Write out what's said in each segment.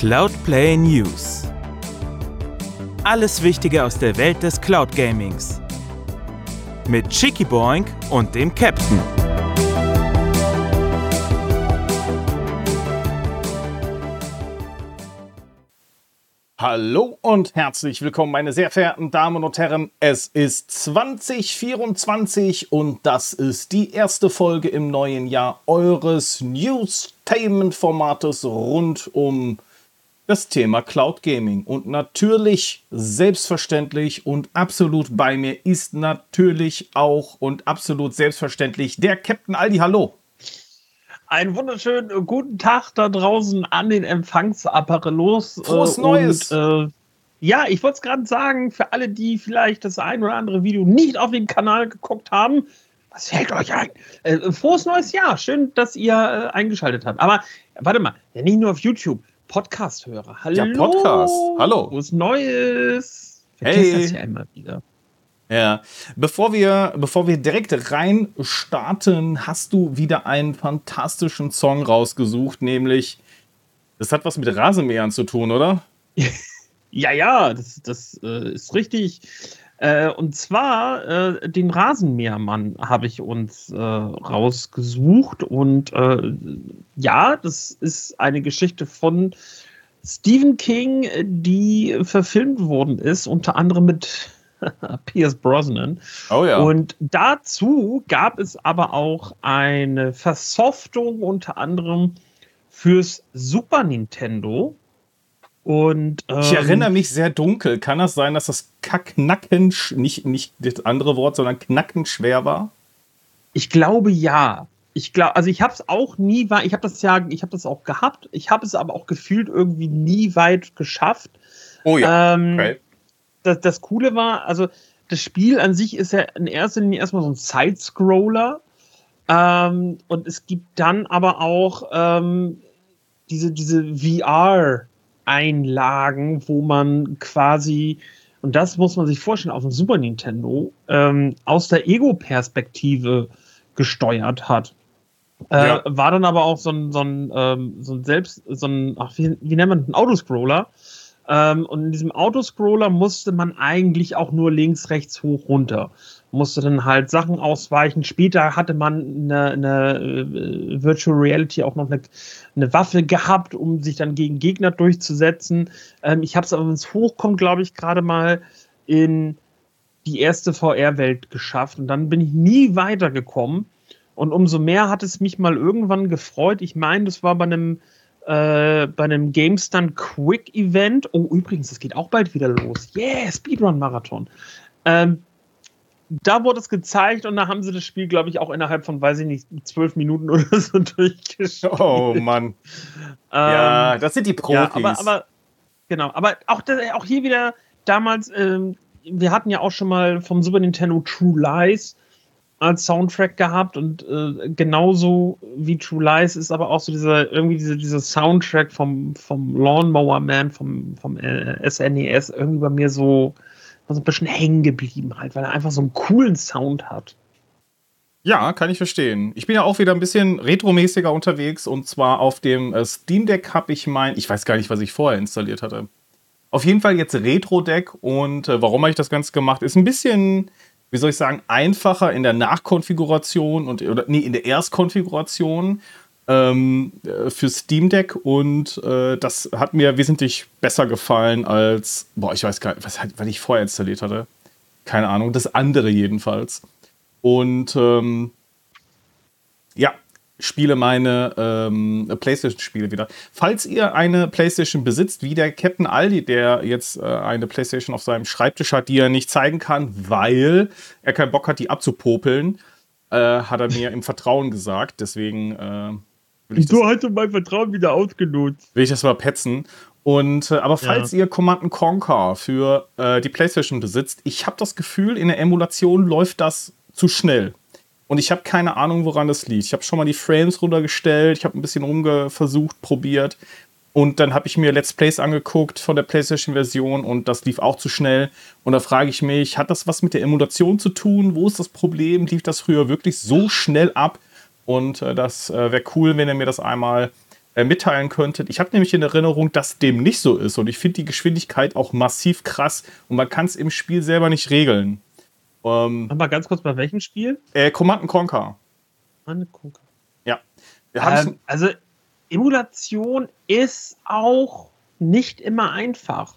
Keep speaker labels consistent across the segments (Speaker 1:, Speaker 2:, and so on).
Speaker 1: Cloudplay News. Alles Wichtige aus der Welt des Cloud Gamings. Mit Chicky Boink und dem Captain.
Speaker 2: Hallo und herzlich willkommen, meine sehr verehrten Damen und Herren. Es ist 2024 und das ist die erste Folge im neuen Jahr eures Newstainment-Formates rund um das Thema Cloud Gaming. Und natürlich, selbstverständlich und absolut bei mir ist natürlich auch und absolut selbstverständlich der Captain Aldi. Hallo.
Speaker 3: Einen wunderschönen äh, guten Tag da draußen an den Empfangsapparelos.
Speaker 2: Frohes äh, Neues!
Speaker 3: Und, äh, ja, ich wollte es gerade sagen, für alle, die vielleicht das ein oder andere Video nicht auf dem Kanal geguckt haben, was fällt euch ein? Äh, frohes neues Jahr. Schön, dass ihr äh, eingeschaltet habt. Aber warte mal, ja, nicht nur auf YouTube, Podcast-Hörer. Hallo.
Speaker 2: Ja, Podcast. Hallo.
Speaker 3: Frohes Neues.
Speaker 2: Vergesst
Speaker 3: hey. das ja immer wieder.
Speaker 2: Ja, bevor wir, bevor wir direkt rein starten, hast du wieder einen fantastischen Song rausgesucht, nämlich, das hat was mit Rasenmähern zu tun, oder?
Speaker 3: ja, ja, das, das äh, ist richtig. Äh, und zwar äh, den Rasenmähermann habe ich uns äh, rausgesucht. Und äh, ja, das ist eine Geschichte von Stephen King, die verfilmt worden ist, unter anderem mit Pierce Brosnan.
Speaker 2: Oh ja.
Speaker 3: Und dazu gab es aber auch eine Versoftung unter anderem fürs Super Nintendo. Und,
Speaker 2: ähm, ich erinnere mich sehr dunkel. Kann das sein, dass das Kacknacken, nicht, nicht das andere Wort, sondern Knacken schwer war?
Speaker 3: Ich glaube ja. Ich glaube, also ich habe es auch nie, ich habe das ja, ich habe das auch gehabt. Ich habe es aber auch gefühlt irgendwie nie weit geschafft.
Speaker 2: Oh ja.
Speaker 3: Ähm, okay das, das Coole war, also das Spiel an sich ist ja in erster Linie erstmal so ein Side-Scroller. Ähm, und es gibt dann aber auch ähm, diese, diese VR-Einlagen, wo man quasi, und das muss man sich vorstellen, auf dem Super Nintendo, ähm, aus der Ego-Perspektive gesteuert hat. Äh, ja. War dann aber auch so ein, so ein, ähm, so ein selbst, so ein, ach, wie, wie nennt man, ein Autoscroller, ähm, und in diesem Autoscroller musste man eigentlich auch nur links, rechts, hoch, runter. Musste dann halt Sachen ausweichen. Später hatte man eine, eine äh, Virtual Reality auch noch eine, eine, Waffe gehabt, um sich dann gegen Gegner durchzusetzen. Ähm, ich habe es aber, wenn es hochkommt, glaube ich, gerade mal in die erste VR-Welt geschafft. Und dann bin ich nie weitergekommen. Und umso mehr hat es mich mal irgendwann gefreut. Ich meine, das war bei einem äh, bei einem GameStun Quick Event. Oh, übrigens, das geht auch bald wieder los. Yeah, Speedrun Marathon. Ähm, da wurde es gezeigt und da haben sie das Spiel, glaube ich, auch innerhalb von, weiß ich nicht, zwölf Minuten oder so durchgespielt.
Speaker 2: Oh Mann. ja, ähm, das sind die Profis. Ja,
Speaker 3: aber, aber, genau, aber auch, auch hier wieder damals, ähm, wir hatten ja auch schon mal vom Super Nintendo True Lies als Soundtrack gehabt und äh, genauso wie True Lies ist aber auch so dieser irgendwie diese, dieser Soundtrack vom, vom Lawnmower Man, vom, vom äh, SNES irgendwie bei mir so, so ein bisschen hängen geblieben halt, weil er einfach so einen coolen Sound hat.
Speaker 2: Ja, kann ich verstehen. Ich bin ja auch wieder ein bisschen retromäßiger unterwegs und zwar auf dem äh, Steam Deck habe ich mein, ich weiß gar nicht, was ich vorher installiert hatte. Auf jeden Fall jetzt Retro Deck und äh, warum habe ich das Ganze gemacht? Ist ein bisschen wie soll ich sagen, einfacher in der Nachkonfiguration und oder nee, in der Erstkonfiguration ähm, äh, für Steam Deck und äh, das hat mir wesentlich besser gefallen als, boah, ich weiß gar nicht, was, was ich vorher installiert hatte. Keine Ahnung, das andere jedenfalls. Und ähm, ja, spiele meine ähm, PlayStation-Spiele wieder. Falls ihr eine PlayStation besitzt, wie der Captain Aldi, der jetzt äh, eine PlayStation auf seinem Schreibtisch hat, die er nicht zeigen kann, weil er keinen Bock hat, die abzupopeln, äh, hat er mir im Vertrauen gesagt. Deswegen äh,
Speaker 3: ich Du hast mein Vertrauen wieder ausgenutzt.
Speaker 2: Will ich das mal petzen. Und, äh, aber falls ja. ihr Command Conquer für äh, die PlayStation besitzt, ich habe das Gefühl, in der Emulation läuft das zu schnell. Und ich habe keine Ahnung, woran das liegt. Ich habe schon mal die Frames runtergestellt, ich habe ein bisschen rumversucht, probiert. Und dann habe ich mir Let's Plays angeguckt von der PlayStation-Version und das lief auch zu schnell. Und da frage ich mich, hat das was mit der Emulation zu tun? Wo ist das Problem? Lief das früher wirklich so schnell ab? Und äh, das äh, wäre cool, wenn ihr mir das einmal äh, mitteilen könntet. Ich habe nämlich in Erinnerung, dass dem nicht so ist und ich finde die Geschwindigkeit auch massiv krass und man kann es im Spiel selber nicht regeln.
Speaker 3: Ähm, mal ganz kurz, bei welchem Spiel?
Speaker 2: Äh, Command Conquer.
Speaker 3: Command Conquer.
Speaker 2: Ja.
Speaker 3: Ähm, also Emulation ist auch nicht immer einfach.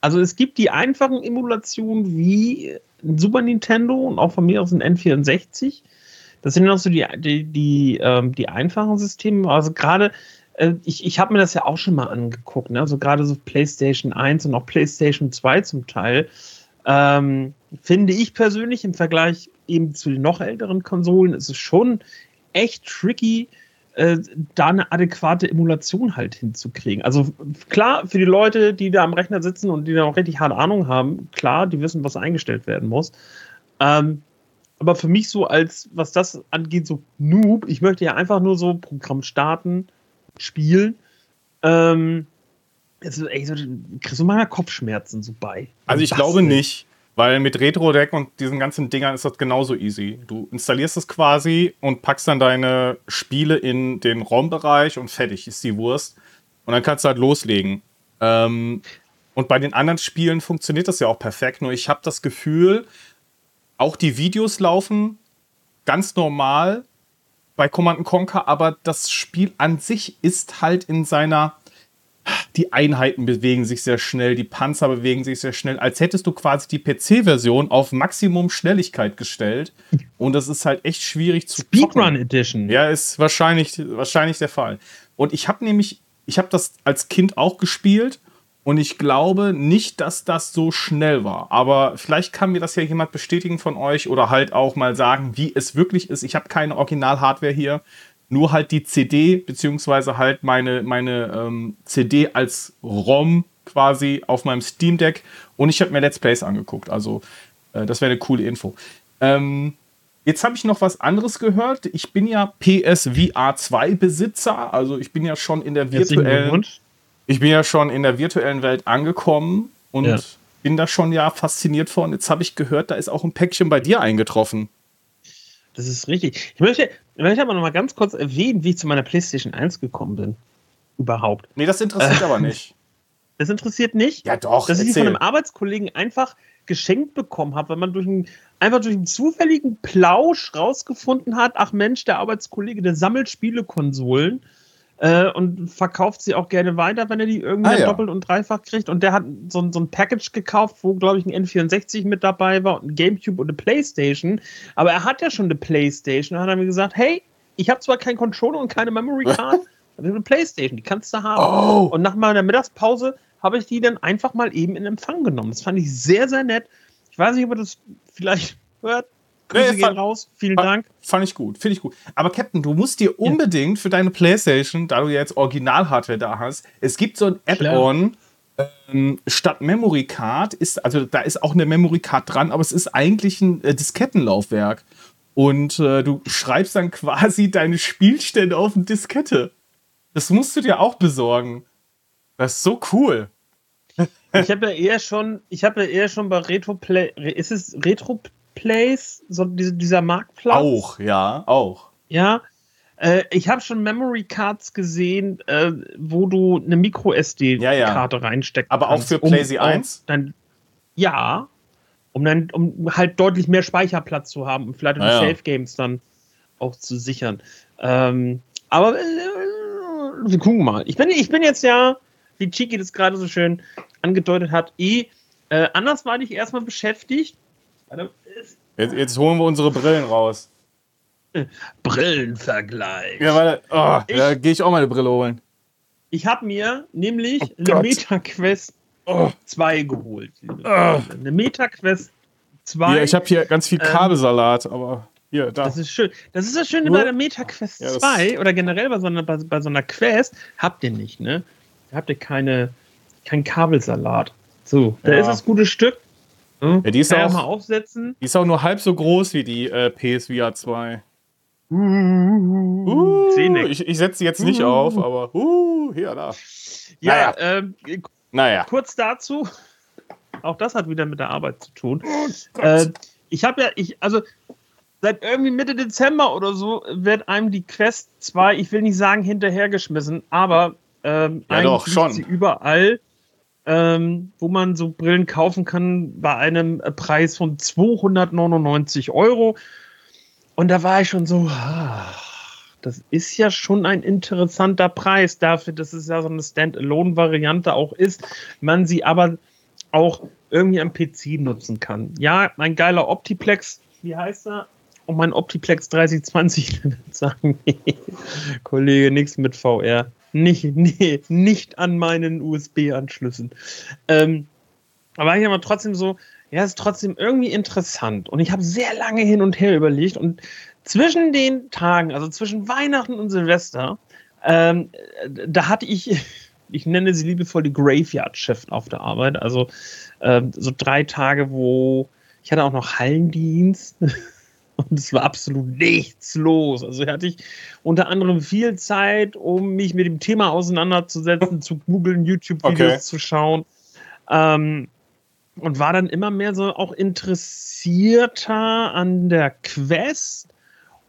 Speaker 3: Also es gibt die einfachen Emulationen wie Super Nintendo und auch von mir aus ein N64. Das sind auch so die, die, die, ähm, die einfachen Systeme. Also gerade, äh, ich, ich habe mir das ja auch schon mal angeguckt, ne? also gerade so PlayStation 1 und auch PlayStation 2 zum Teil. Ähm, finde ich persönlich im Vergleich eben zu den noch älteren Konsolen ist es schon echt tricky, äh, da eine adäquate Emulation halt hinzukriegen. Also klar, für die Leute, die da am Rechner sitzen und die da auch richtig harte Ahnung haben, klar, die wissen, was eingestellt werden muss. Ähm, aber für mich so als, was das angeht, so Noob, ich möchte ja einfach nur so Programm starten, spielen. Ähm, also, ey, so, kriegst du mal Kopfschmerzen so bei.
Speaker 2: Also ich glaube nicht. Weil mit Retro-Deck und diesen ganzen Dingern ist das genauso easy. Du installierst es quasi und packst dann deine Spiele in den ROM-Bereich und fertig ist die Wurst. Und dann kannst du halt loslegen. Ähm, und bei den anderen Spielen funktioniert das ja auch perfekt. Nur ich habe das Gefühl, auch die Videos laufen ganz normal bei Command Conquer, aber das Spiel an sich ist halt in seiner die Einheiten bewegen sich sehr schnell, die Panzer bewegen sich sehr schnell, als hättest du quasi die PC-Version auf Maximum Schnelligkeit gestellt. Und das ist halt echt schwierig zu
Speaker 3: Speedrun Edition.
Speaker 2: Ja, ist wahrscheinlich, wahrscheinlich der Fall. Und ich habe nämlich, ich habe das als Kind auch gespielt und ich glaube nicht, dass das so schnell war. Aber vielleicht kann mir das ja jemand bestätigen von euch oder halt auch mal sagen, wie es wirklich ist. Ich habe keine Original-Hardware hier nur halt die CD, beziehungsweise halt meine, meine ähm, CD als ROM quasi auf meinem Steam Deck und ich habe mir Let's Plays angeguckt. Also, äh, das wäre eine coole Info. Ähm, jetzt habe ich noch was anderes gehört. Ich bin ja PSVR 2 Besitzer, also ich bin ja schon in der virtuellen. Ich bin ja schon in der virtuellen Welt angekommen und ja. bin da schon ja fasziniert von. Jetzt habe ich gehört, da ist auch ein Päckchen bei dir eingetroffen.
Speaker 3: Das ist richtig. Ich möchte, ich möchte aber noch mal ganz kurz erwähnen, wie ich zu meiner PlayStation 1 gekommen bin. Überhaupt.
Speaker 2: Nee, das interessiert äh, aber nicht.
Speaker 3: Das interessiert nicht?
Speaker 2: Ja, doch.
Speaker 3: Dass erzähl. ich die von einem Arbeitskollegen einfach geschenkt bekommen habe, weil man durch einen, einfach durch einen zufälligen Plausch rausgefunden hat, ach Mensch, der Arbeitskollege, der sammelt Spielekonsolen äh, und verkauft sie auch gerne weiter, wenn er die irgendwie ah, ja. doppelt und dreifach kriegt. Und der hat so, so ein Package gekauft, wo, glaube ich, ein N64 mit dabei war und ein Gamecube und eine Playstation. Aber er hat ja schon eine Playstation. Und hat er mir gesagt, hey, ich habe zwar keinen Controller und keine Memory Card, aber eine Playstation, die kannst du haben. Oh. Und nach meiner Mittagspause habe ich die dann einfach mal eben in Empfang genommen. Das fand ich sehr, sehr nett. Ich weiß nicht, ob er das vielleicht hört. Grüße nee, gehen raus. Vielen
Speaker 2: fand,
Speaker 3: Dank.
Speaker 2: Fand ich gut, finde ich gut. Aber Captain, du musst dir unbedingt für deine Playstation, da du ja jetzt Original-Hardware da hast, es gibt so ein Add-on, ähm, statt Memory Card ist, also da ist auch eine Memory Card dran, aber es ist eigentlich ein äh, Diskettenlaufwerk. Und äh, du schreibst dann quasi deine Spielstände auf eine Diskette. Das musst du dir auch besorgen. Das ist so cool.
Speaker 3: Ich habe ja eher schon, ich habe ja eher schon bei Retro Play, ist es Retro Place, so dieser Marktplatz.
Speaker 2: Auch, ja, auch.
Speaker 3: Ja. Äh, ich habe schon Memory Cards gesehen, äh, wo du eine Micro SD-Karte ja, ja. reinsteckst.
Speaker 2: Aber auch für PlayZ um, 1?
Speaker 3: Dann, ja. Um dann, um halt deutlich mehr Speicherplatz zu haben und vielleicht um ja, Safe Games dann auch zu sichern. Ähm, aber äh, wir gucken mal. Ich bin, ich bin jetzt ja, wie Chiki das gerade so schön angedeutet hat, eh äh, andersweitig erstmal beschäftigt
Speaker 2: Jetzt, jetzt, holen wir unsere Brillen raus.
Speaker 3: Brillenvergleich.
Speaker 2: Ja, warte. Oh, ich, da gehe ich auch meine Brille holen.
Speaker 3: Ich habe mir nämlich oh eine MetaQuest oh. 2 geholt. Oh. Eine MetaQuest 2.
Speaker 2: Ja, ich habe hier ganz viel ähm, Kabelsalat, ähm, aber hier, da.
Speaker 3: Das ist schön. Das ist das Schöne bei der MetaQuest ja, 2 oder generell bei so, einer, bei, bei so einer Quest. Habt ihr nicht, ne? Da habt ihr keine, kein Kabelsalat. So, da ja. ist das gute Stück.
Speaker 2: Hm? Ja, die ist
Speaker 3: Kann auch, mal aufsetzen.
Speaker 2: Die ist auch nur halb so groß wie die äh, PSVR 2.
Speaker 3: Uh, uh,
Speaker 2: ich, ich setze sie jetzt nicht uh. auf, aber uh, hier, da.
Speaker 3: Ja, naja. Ähm, naja. kurz dazu. Auch das hat wieder mit der Arbeit zu tun. Oh äh, ich habe ja, ich, also seit irgendwie Mitte Dezember oder so wird einem die Quest 2, ich will nicht sagen hinterhergeschmissen, aber ähm,
Speaker 2: ja, doch, schon.
Speaker 3: sie überall, ähm, wo man so Brillen kaufen kann, bei einem Preis von 299 Euro. Und da war ich schon so, ach, das ist ja schon ein interessanter Preis dafür, dass es ja so eine Standalone-Variante auch ist, man sie aber auch irgendwie am PC nutzen kann. Ja, ein geiler Optiplex, wie heißt er? Und mein Optiplex 3020 sagen, nee, Kollege, nichts mit VR. Nicht, nee, nicht an meinen USB-Anschlüssen. Ähm, aber ich aber trotzdem so, ja, ist trotzdem irgendwie interessant. Und ich habe sehr lange hin und her überlegt. Und zwischen den Tagen, also zwischen Weihnachten und Silvester, ähm, da hatte ich, ich nenne sie liebevoll die Graveyard Shift auf der Arbeit. Also ähm, so drei Tage, wo ich hatte auch noch Hallendienst. Und es war absolut nichts los. Also hatte ich unter anderem viel Zeit, um mich mit dem Thema auseinanderzusetzen, zu googeln, YouTube-Videos okay. zu schauen. Ähm, und war dann immer mehr so auch interessierter an der Quest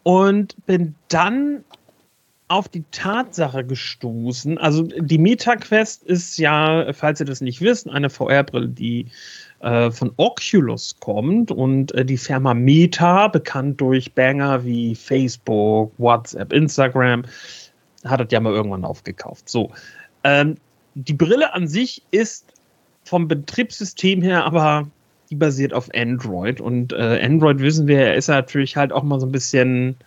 Speaker 3: und bin dann auf die Tatsache gestoßen. Also die Meta-Quest ist ja, falls ihr das nicht wisst, eine VR-Brille, die äh, von Oculus kommt und äh, die Firma Meta, bekannt durch Banger wie Facebook, WhatsApp, Instagram, hat das ja mal irgendwann aufgekauft. So. Ähm, die Brille an sich ist vom Betriebssystem her aber die basiert auf Android und äh, Android wissen wir, ist natürlich halt auch mal so ein bisschen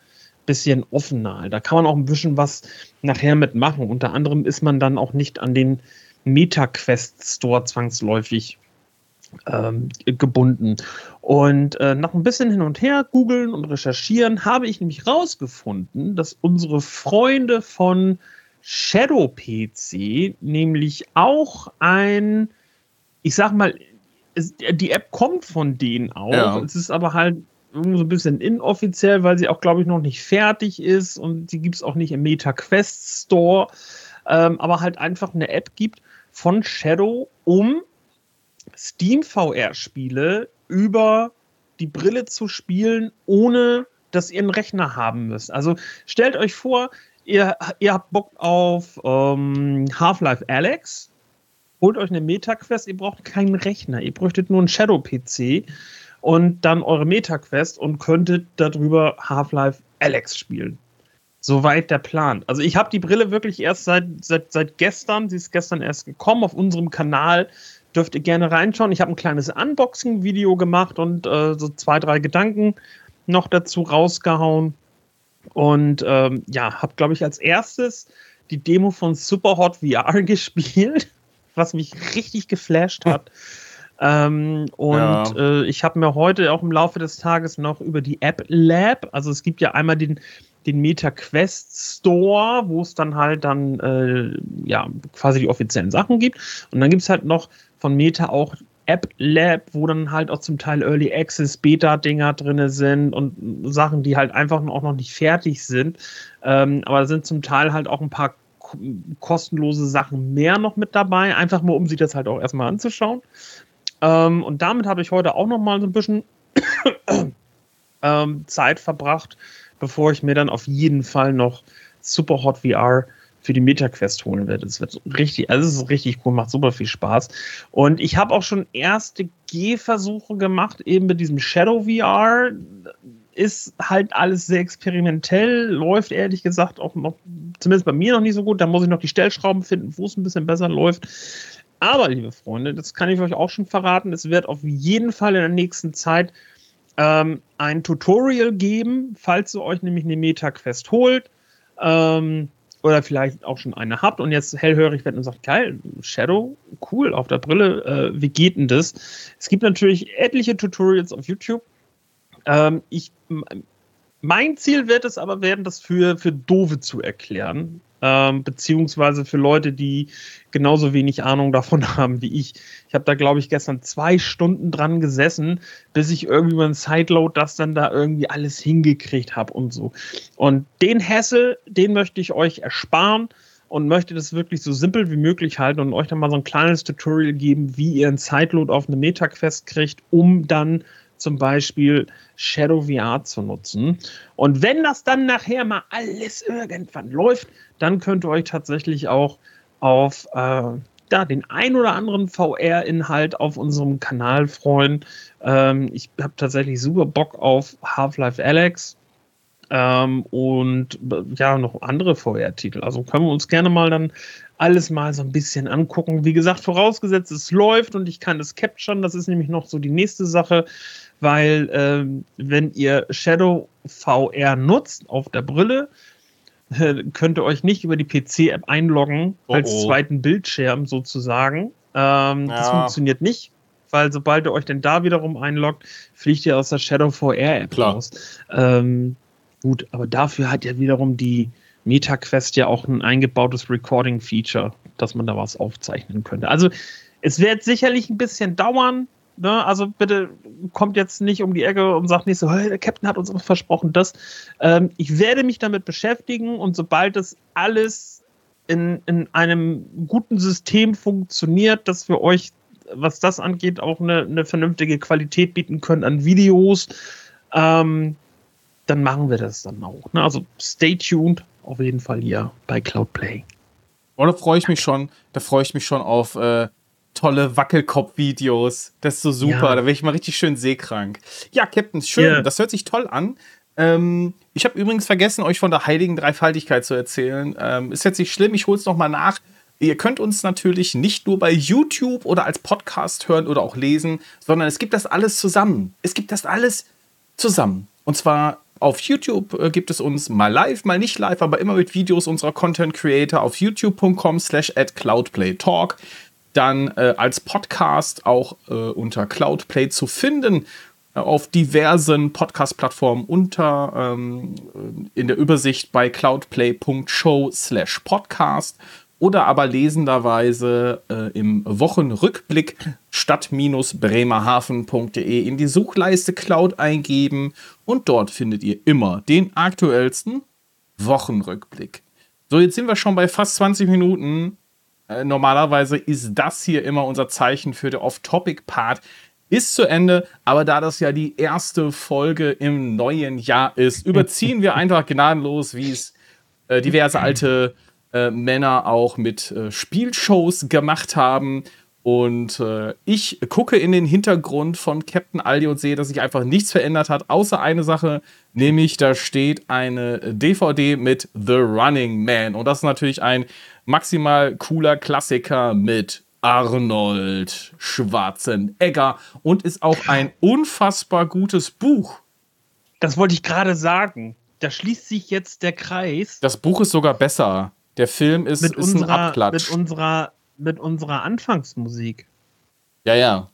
Speaker 3: bisschen offener. Da kann man auch ein bisschen was nachher mitmachen. Unter anderem ist man dann auch nicht an den MetaQuest Store zwangsläufig ähm, gebunden. Und äh, nach ein bisschen hin und her googeln und recherchieren habe ich nämlich rausgefunden, dass unsere Freunde von Shadow PC nämlich auch ein, ich sag mal, es, die App kommt von denen auch. Ja. Es ist aber halt so ein bisschen inoffiziell, weil sie auch, glaube ich, noch nicht fertig ist und sie gibt es auch nicht im MetaQuest Store, ähm, aber halt einfach eine App gibt von Shadow, um Steam VR-Spiele über die Brille zu spielen, ohne dass ihr einen Rechner haben müsst. Also stellt euch vor, ihr, ihr habt Bock auf ähm, Half-Life Alex, holt euch eine Meta-Quest, ihr braucht keinen Rechner, ihr bräuchtet nur einen Shadow-PC und dann eure Meta-Quest und könntet darüber Half-Life Alex spielen. Soweit der Plan. Also ich habe die Brille wirklich erst seit, seit, seit gestern, sie ist gestern erst gekommen auf unserem Kanal dürft ihr gerne reinschauen. Ich habe ein kleines Unboxing-Video gemacht und äh, so zwei, drei Gedanken noch dazu rausgehauen. Und ähm, ja, habe, glaube ich, als erstes die Demo von Superhot VR gespielt, was mich richtig geflasht hat. Ähm, und ja. äh, ich habe mir heute auch im Laufe des Tages noch über die App Lab, also es gibt ja einmal den, den Meta Quest Store, wo es dann halt dann äh, ja quasi die offiziellen Sachen gibt. Und dann gibt es halt noch von Meta auch App Lab, wo dann halt auch zum Teil Early Access Beta-Dinger drin sind und Sachen, die halt einfach auch noch nicht fertig sind. Ähm, aber da sind zum Teil halt auch ein paar kostenlose Sachen mehr noch mit dabei, einfach mal, um sich das halt auch erstmal anzuschauen. Ähm, und damit habe ich heute auch noch mal so ein bisschen ähm, Zeit verbracht, bevor ich mir dann auf jeden Fall noch Super Hot VR für die MetaQuest holen werde. Es wird richtig, also es ist richtig cool, macht super viel Spaß. Und ich habe auch schon erste Gehversuche gemacht, eben mit diesem Shadow VR. Ist halt alles sehr experimentell, läuft ehrlich gesagt auch noch, zumindest bei mir noch nicht so gut. Da muss ich noch die Stellschrauben finden, wo es ein bisschen besser läuft. Aber, liebe Freunde, das kann ich euch auch schon verraten, es wird auf jeden Fall in der nächsten Zeit ähm, ein Tutorial geben, falls ihr euch nämlich eine MetaQuest holt. Ähm, oder vielleicht auch schon eine habt und jetzt hellhörig werdet und sagt, geil, Shadow, cool, auf der Brille, äh, wie geht denn das? Es gibt natürlich etliche Tutorials auf YouTube. Ähm, ich, mein Ziel wird es aber werden, das für, für Dove zu erklären ähm, beziehungsweise für Leute, die genauso wenig Ahnung davon haben wie ich. Ich habe da, glaube ich, gestern zwei Stunden dran gesessen, bis ich irgendwie beim Sideload das dann da irgendwie alles hingekriegt habe und so. Und den Hassel, den möchte ich euch ersparen und möchte das wirklich so simpel wie möglich halten und euch dann mal so ein kleines Tutorial geben, wie ihr ein Sideload auf eine MetaQuest kriegt, um dann zum Beispiel Shadow VR zu nutzen. Und wenn das dann nachher mal alles irgendwann läuft, dann könnt ihr euch tatsächlich auch auf äh, ja, den ein oder anderen VR-Inhalt auf unserem Kanal freuen. Ähm, ich habe tatsächlich super Bock auf Half-Life Alex. Ähm, und ja, noch andere VR-Titel. Also können wir uns gerne mal dann alles mal so ein bisschen angucken. Wie gesagt, vorausgesetzt, es läuft und ich kann es capturen. Das ist nämlich noch so die nächste Sache, weil ähm, wenn ihr Shadow VR nutzt auf der Brille, äh, könnt ihr euch nicht über die PC-App einloggen, oh als oh. zweiten Bildschirm sozusagen. Ähm, ja. Das funktioniert nicht, weil sobald ihr euch denn da wiederum einloggt, fliegt ihr aus der Shadow VR-App raus. Ähm, gut, aber dafür hat ja wiederum die MetaQuest ja auch ein eingebautes Recording-Feature, dass man da was aufzeichnen könnte. Also es wird sicherlich ein bisschen dauern. Ne? Also bitte kommt jetzt nicht um die Ecke und sagt nicht so, hey, der Captain hat uns versprochen das. Ähm, ich werde mich damit beschäftigen und sobald das alles in, in einem guten System funktioniert, dass wir euch, was das angeht, auch eine, eine vernünftige Qualität bieten können an Videos, ähm, dann machen wir das dann auch. Ne? Also stay tuned auf jeden Fall hier bei Cloudplay.
Speaker 2: Oh, da freue ich mich schon. Da freue ich mich schon auf äh, tolle Wackelkopf-Videos. Das ist so super. Ja. Da werde ich mal richtig schön seekrank. Ja, Captain, schön. Yeah. Das hört sich toll an. Ähm, ich habe übrigens vergessen, euch von der heiligen Dreifaltigkeit zu erzählen. Ähm, ist jetzt nicht schlimm, ich hole es nochmal nach. Ihr könnt uns natürlich nicht nur bei YouTube oder als Podcast hören oder auch lesen, sondern es gibt das alles zusammen. Es gibt das alles zusammen. Und zwar auf YouTube äh, gibt es uns mal live, mal nicht live, aber immer mit Videos unserer Content Creator auf youtube.com slash at cloudplaytalk. Dann äh, als Podcast auch äh, unter Cloudplay zu finden äh, auf diversen Podcast-Plattformen unter ähm, in der Übersicht bei cloudplay.show slash podcast oder aber lesenderweise äh, im Wochenrückblick stadt-bremerhaven.de in die Suchleiste Cloud eingeben und dort findet ihr immer den aktuellsten Wochenrückblick. So, jetzt sind wir schon bei fast 20 Minuten. Äh, normalerweise ist das hier immer unser Zeichen für den Off-Topic-Part. Ist zu Ende, aber da das ja die erste Folge im neuen Jahr ist, überziehen wir einfach gnadenlos, wie es äh, diverse alte äh, Männer auch mit äh, Spielshows gemacht haben. Und äh, ich gucke in den Hintergrund von Captain Aldi und sehe, dass sich einfach nichts verändert hat, außer eine Sache, nämlich da steht eine DVD mit The Running Man. Und das ist natürlich ein maximal cooler Klassiker mit Arnold Schwarzenegger und ist auch ein unfassbar gutes Buch.
Speaker 3: Das wollte ich gerade sagen. Da schließt sich jetzt der Kreis.
Speaker 2: Das Buch ist sogar besser. Der Film ist,
Speaker 3: mit
Speaker 2: ist
Speaker 3: unserer, ein Abklatsch. Mit unserer, mit unserer Anfangsmusik.
Speaker 2: Ja, ja.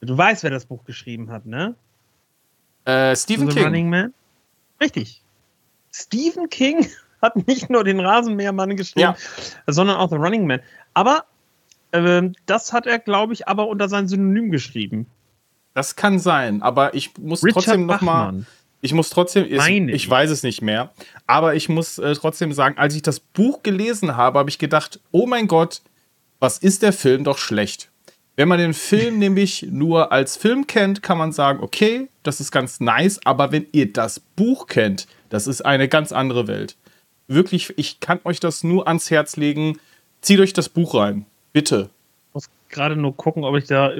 Speaker 3: Du weißt, wer das Buch geschrieben hat, ne?
Speaker 2: Äh, Stephen King.
Speaker 3: Richtig. Stephen King hat nicht nur den Rasenmähermann geschrieben, ja. sondern auch The Running Man. Aber äh, das hat er, glaube ich, aber unter sein Synonym geschrieben.
Speaker 2: Das kann sein, aber ich muss Richard trotzdem noch Bachmann. mal ich muss trotzdem, ich, ich weiß es nicht mehr, aber ich muss äh, trotzdem sagen, als ich das Buch gelesen habe, habe ich gedacht, oh mein Gott, was ist der Film doch schlecht. Wenn man den Film nämlich nur als Film kennt, kann man sagen, okay, das ist ganz nice, aber wenn ihr das Buch kennt, das ist eine ganz andere Welt. Wirklich, ich kann euch das nur ans Herz legen. Zieht euch das Buch rein. Bitte.
Speaker 3: Ich muss gerade nur gucken, ob ich da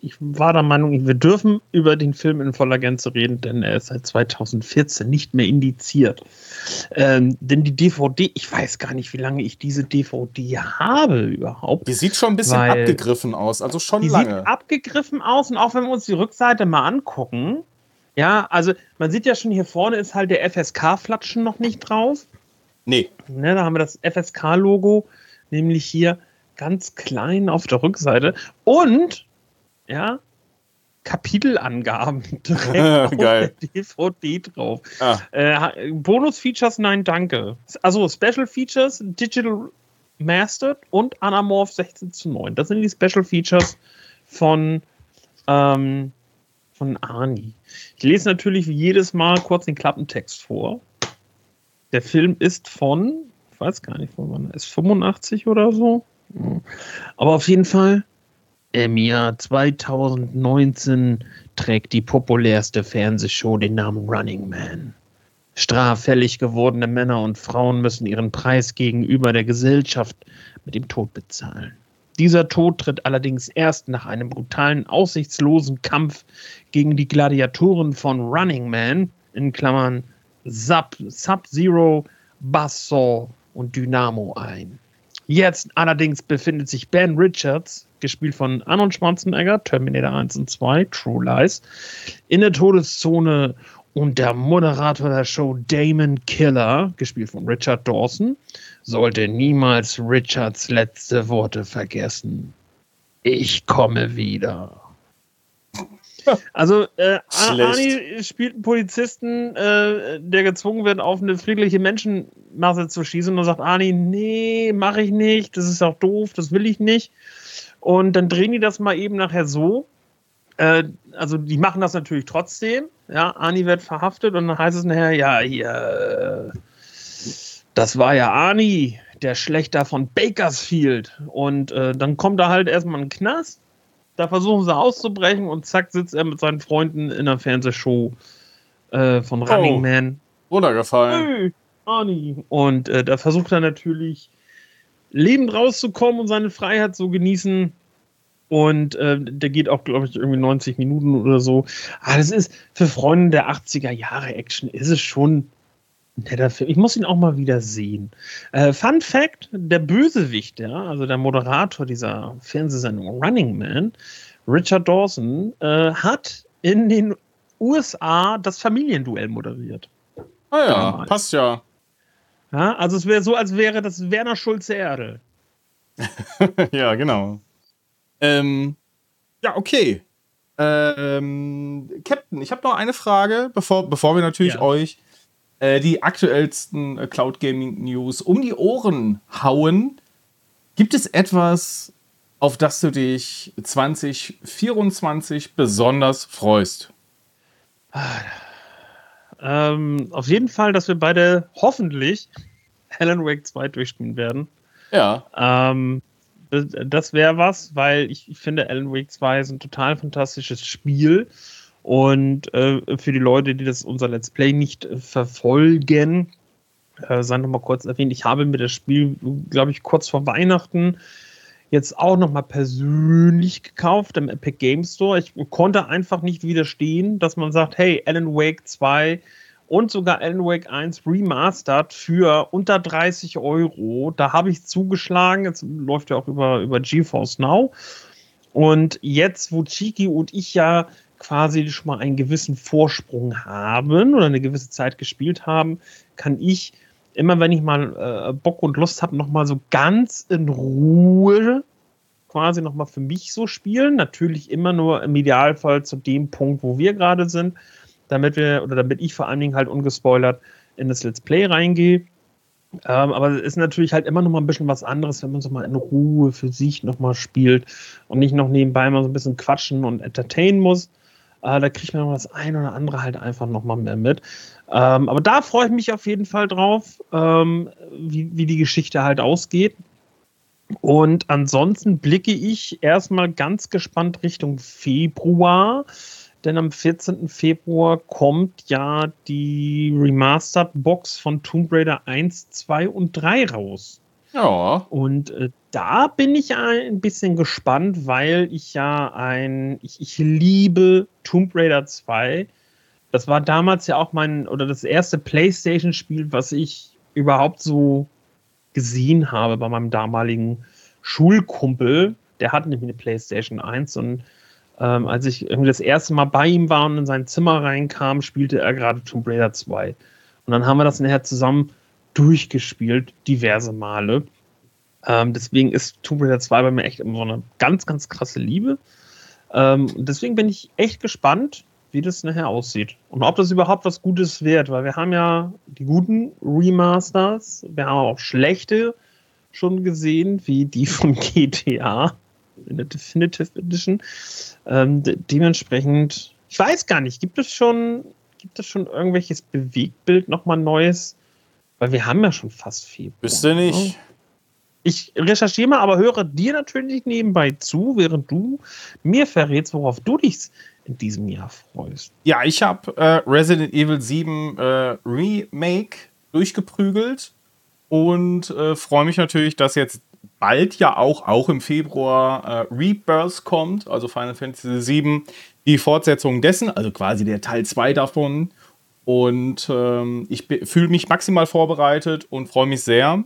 Speaker 3: ich war der Meinung, wir dürfen über den Film in voller Gänze reden, denn er ist seit 2014 nicht mehr indiziert. Ähm, denn die DVD, ich weiß gar nicht, wie lange ich diese DVD habe überhaupt.
Speaker 2: Die sieht schon ein bisschen abgegriffen aus, also schon die lange.
Speaker 3: Sieht abgegriffen aus und auch wenn wir uns die Rückseite mal angucken, ja, also man sieht ja schon hier vorne ist halt der FSK-Flatschen noch nicht drauf.
Speaker 2: Nee.
Speaker 3: Ne, da haben wir das FSK-Logo, nämlich hier ganz klein auf der Rückseite. Und ja, Kapitelangaben direkt auf der DVD drauf. Ah. Äh, Bonus-Features, nein, danke. Also Special Features, Digital Mastered und Anamorph 16 zu 9. Das sind die Special Features von, ähm, von Arnie. Ich lese natürlich wie jedes Mal kurz den Klappentext vor. Der Film ist von, ich weiß gar nicht, von wann, ist 85 oder so. Aber auf jeden Fall Im Jahr 2019 trägt die populärste Fernsehshow den Namen Running Man. Straffällig gewordene Männer und Frauen müssen ihren Preis gegenüber der Gesellschaft mit dem Tod bezahlen. Dieser Tod tritt allerdings erst nach einem brutalen, aussichtslosen Kampf gegen die Gladiatoren von Running Man, in Klammern Sub-Zero, Buzzsaw und Dynamo ein. Jetzt allerdings befindet sich Ben Richards, gespielt von Arnold Schwarzenegger, Terminator 1 und 2, True Lies, in der Todeszone und der Moderator der Show Damon Killer, gespielt von Richard Dawson, sollte niemals Richards letzte Worte vergessen. Ich komme wieder. Also äh, Arnie spielt einen Polizisten, äh, der gezwungen wird, auf eine friedliche Menschenmasse zu schießen und sagt Arnie, nee, mache ich nicht, das ist auch doof, das will ich nicht. Und dann drehen die das mal eben nachher so. Äh, also die machen das natürlich trotzdem. Ja, Arnie wird verhaftet und dann heißt es nachher, ja, hier, äh, das war ja Arnie, der Schlechter von Bakersfield. Und äh, dann kommt er halt erstmal in den Knast da versuchen sie auszubrechen und zack sitzt er mit seinen Freunden in der Fernsehshow äh, von Running oh, Man.
Speaker 2: Runtergefallen.
Speaker 3: Hey. Und äh, da versucht er natürlich lebend rauszukommen und seine Freiheit zu genießen. Und äh, der geht auch, glaube ich, irgendwie 90 Minuten oder so. Ah, das ist für Freunde der 80er Jahre Action ist es schon netter Film. Ich muss ihn auch mal wieder sehen. Äh, Fun Fact: Der Bösewicht, ja, also der Moderator dieser Fernsehsendung Running Man, Richard Dawson, äh, hat in den USA das Familienduell moderiert.
Speaker 2: Ah ja, Damals. passt ja.
Speaker 3: ja. Also es wäre so, als wäre das Werner Schulze Erde.
Speaker 2: ja, genau. Ähm, ja, okay. Ähm, Captain, ich habe noch eine Frage, bevor, bevor wir natürlich ja. euch äh, die aktuellsten äh, Cloud Gaming News um die Ohren hauen. Gibt es etwas, auf das du dich 2024 besonders freust?
Speaker 3: Ähm, auf jeden Fall, dass wir beide hoffentlich Alan Wake 2 durchspielen werden.
Speaker 2: Ja.
Speaker 3: Ähm, das wäre was, weil ich, ich finde, Alan Wake 2 ist ein total fantastisches Spiel. Und äh, für die Leute, die das unser Let's Play nicht äh, verfolgen, äh, sei noch mal kurz erwähnt, ich habe mir das Spiel, glaube ich, kurz vor Weihnachten jetzt auch noch mal persönlich gekauft im Epic Game Store. Ich konnte einfach nicht widerstehen, dass man sagt, hey, Alan Wake 2 und sogar Alan Wake 1 Remastered für unter 30 Euro. Da habe ich zugeschlagen. Jetzt läuft ja auch über, über GeForce Now. Und jetzt, wo Chiki und ich ja quasi schon mal einen gewissen Vorsprung haben oder eine gewisse Zeit gespielt haben, kann ich immer, wenn ich mal äh, Bock und Lust habe, noch mal so ganz in Ruhe quasi noch mal für mich so spielen. Natürlich immer nur im Idealfall zu dem Punkt, wo wir gerade sind, damit wir oder damit ich vor allen Dingen halt ungespoilert in das Let's Play reingehe. Ähm, aber es ist natürlich halt immer noch mal ein bisschen was anderes, wenn man so mal in Ruhe für sich noch mal spielt und nicht noch nebenbei mal so ein bisschen quatschen und entertainen muss. Äh, da kriegt man noch das ein oder andere halt einfach noch mal mehr mit. Ähm, aber da freue ich mich auf jeden Fall drauf, ähm, wie, wie die Geschichte halt ausgeht. Und ansonsten blicke ich erstmal ganz gespannt Richtung Februar. Denn am 14. Februar kommt ja die Remastered Box von Tomb Raider 1, 2 und 3 raus.
Speaker 2: Ja.
Speaker 3: Und äh, da bin ich ein bisschen gespannt, weil ich ja ein, ich, ich liebe Tomb Raider 2. Das war damals ja auch mein, oder das erste PlayStation-Spiel, was ich überhaupt so gesehen habe bei meinem damaligen Schulkumpel. Der hatte nämlich eine PlayStation 1 und ähm, als ich irgendwie das erste Mal bei ihm war und in sein Zimmer reinkam, spielte er gerade Tomb Raider 2. Und dann haben wir das nachher zusammen durchgespielt, diverse Male. Ähm, deswegen ist Tomb Raider 2 bei mir echt immer so eine ganz, ganz krasse Liebe. Ähm, deswegen bin ich echt gespannt, wie das nachher aussieht. Und ob das überhaupt was Gutes wird, weil wir haben ja die guten Remasters, wir haben auch schlechte schon gesehen, wie die von GTA in der Definitive Edition. Ähm, de dementsprechend, ich weiß gar nicht, gibt es schon, gibt es schon irgendwelches Bewegtbild nochmal Neues? Weil wir haben ja schon fast Februar.
Speaker 2: Bist du nicht?
Speaker 3: Ne? Ich recherchiere mal, aber höre dir natürlich nebenbei zu, während du mir verrätst, worauf du dich in diesem Jahr freust.
Speaker 2: Ja, ich habe äh, Resident Evil 7 äh, Remake durchgeprügelt und äh, freue mich natürlich, dass jetzt bald ja auch, auch im Februar, äh, Rebirth kommt, also Final Fantasy 7, die Fortsetzung dessen, also quasi der Teil 2 davon. Und ähm, ich fühle mich maximal vorbereitet und freue mich sehr,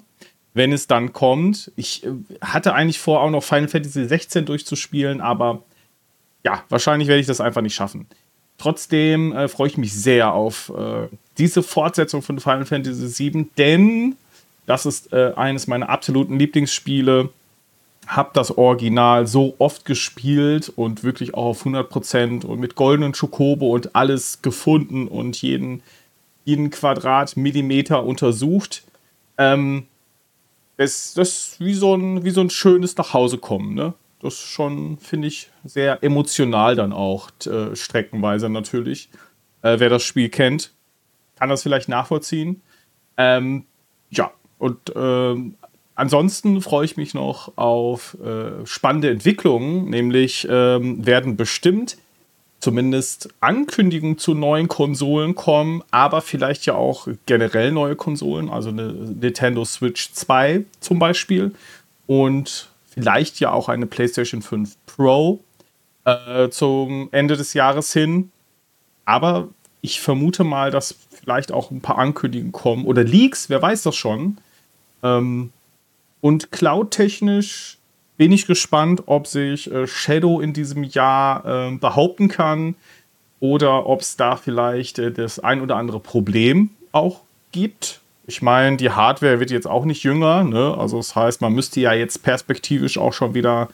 Speaker 2: wenn es dann kommt. Ich äh, hatte eigentlich vor, auch noch Final Fantasy 16 durchzuspielen, aber ja, wahrscheinlich werde ich das einfach nicht schaffen. Trotzdem äh, freue ich mich sehr auf äh, diese Fortsetzung von Final Fantasy 7, denn das ist äh, eines meiner absoluten Lieblingsspiele. Hab das Original so oft gespielt und wirklich auch auf 100% und mit goldenen Chocobo und alles gefunden und jeden, jeden Quadratmillimeter untersucht. Ähm, das, das ist wie so ein, wie so ein schönes Nachhausekommen, ne? Das schon, finde ich, sehr emotional dann auch, äh, streckenweise natürlich. Äh, wer das Spiel kennt, kann das vielleicht nachvollziehen. Ähm, ja, und ähm, ansonsten freue ich mich noch auf äh, spannende Entwicklungen, nämlich ähm, werden bestimmt zumindest Ankündigungen zu neuen Konsolen kommen, aber vielleicht ja auch generell neue Konsolen, also eine Nintendo Switch 2 zum Beispiel und vielleicht ja auch eine PlayStation 5 Pro äh, zum Ende des Jahres hin. Aber ich vermute mal, dass vielleicht auch ein paar Ankündigungen kommen oder Leaks, wer weiß das schon, ähm, und cloud-technisch bin ich gespannt, ob sich äh, Shadow in diesem Jahr äh, behaupten kann oder ob es da vielleicht äh, das ein oder andere Problem auch gibt. Ich meine, die Hardware wird jetzt auch nicht jünger, ne? also das heißt, man müsste ja jetzt perspektivisch auch schon wieder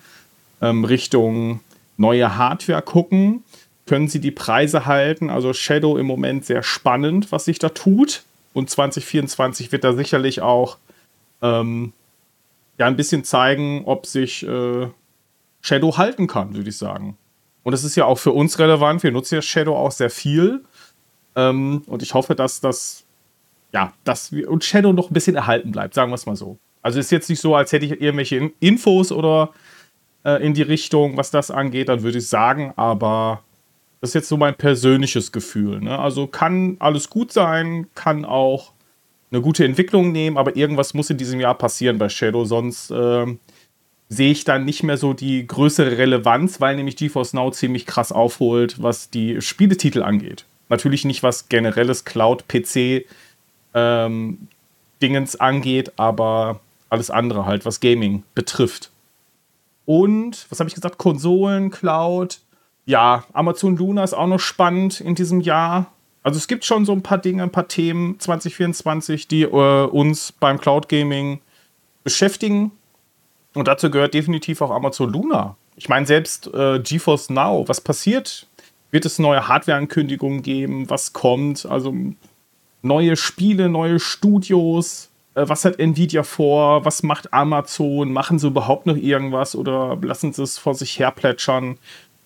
Speaker 2: ähm, Richtung neue Hardware gucken. Können sie die Preise halten? Also Shadow im Moment sehr spannend, was sich da tut. Und 2024 wird da sicherlich auch ähm, ja ein bisschen zeigen, ob sich äh, Shadow halten kann, würde ich sagen. Und das ist ja auch für uns relevant. Wir nutzen ja Shadow auch sehr viel. Ähm, und ich hoffe, dass das, ja, dass wir und Shadow noch ein bisschen erhalten bleibt, sagen wir es mal so. Also ist jetzt nicht so, als hätte ich irgendwelche Infos oder äh, in die Richtung, was das angeht, dann würde ich sagen, aber das ist jetzt so mein persönliches Gefühl. Ne? Also kann alles gut sein, kann auch eine gute Entwicklung nehmen, aber irgendwas muss in diesem Jahr passieren bei Shadow, sonst äh, sehe ich dann nicht mehr so die größere Relevanz, weil nämlich GeForce Now ziemlich krass aufholt, was die Spieletitel angeht. Natürlich nicht, was generelles Cloud-PC ähm, Dingens angeht, aber alles andere halt, was Gaming betrifft. Und, was habe ich gesagt? Konsolen, Cloud. Ja, Amazon Luna ist auch noch spannend in diesem Jahr. Also es gibt schon so ein paar Dinge, ein paar Themen 2024, die äh, uns beim Cloud Gaming beschäftigen. Und dazu gehört definitiv auch Amazon Luna. Ich meine, selbst äh, GeForce Now, was passiert? Wird es neue Hardware-Ankündigungen geben? Was kommt? Also neue Spiele, neue Studios. Äh, was hat Nvidia vor? Was macht Amazon? Machen sie überhaupt noch irgendwas oder lassen sie es vor sich her plätschern?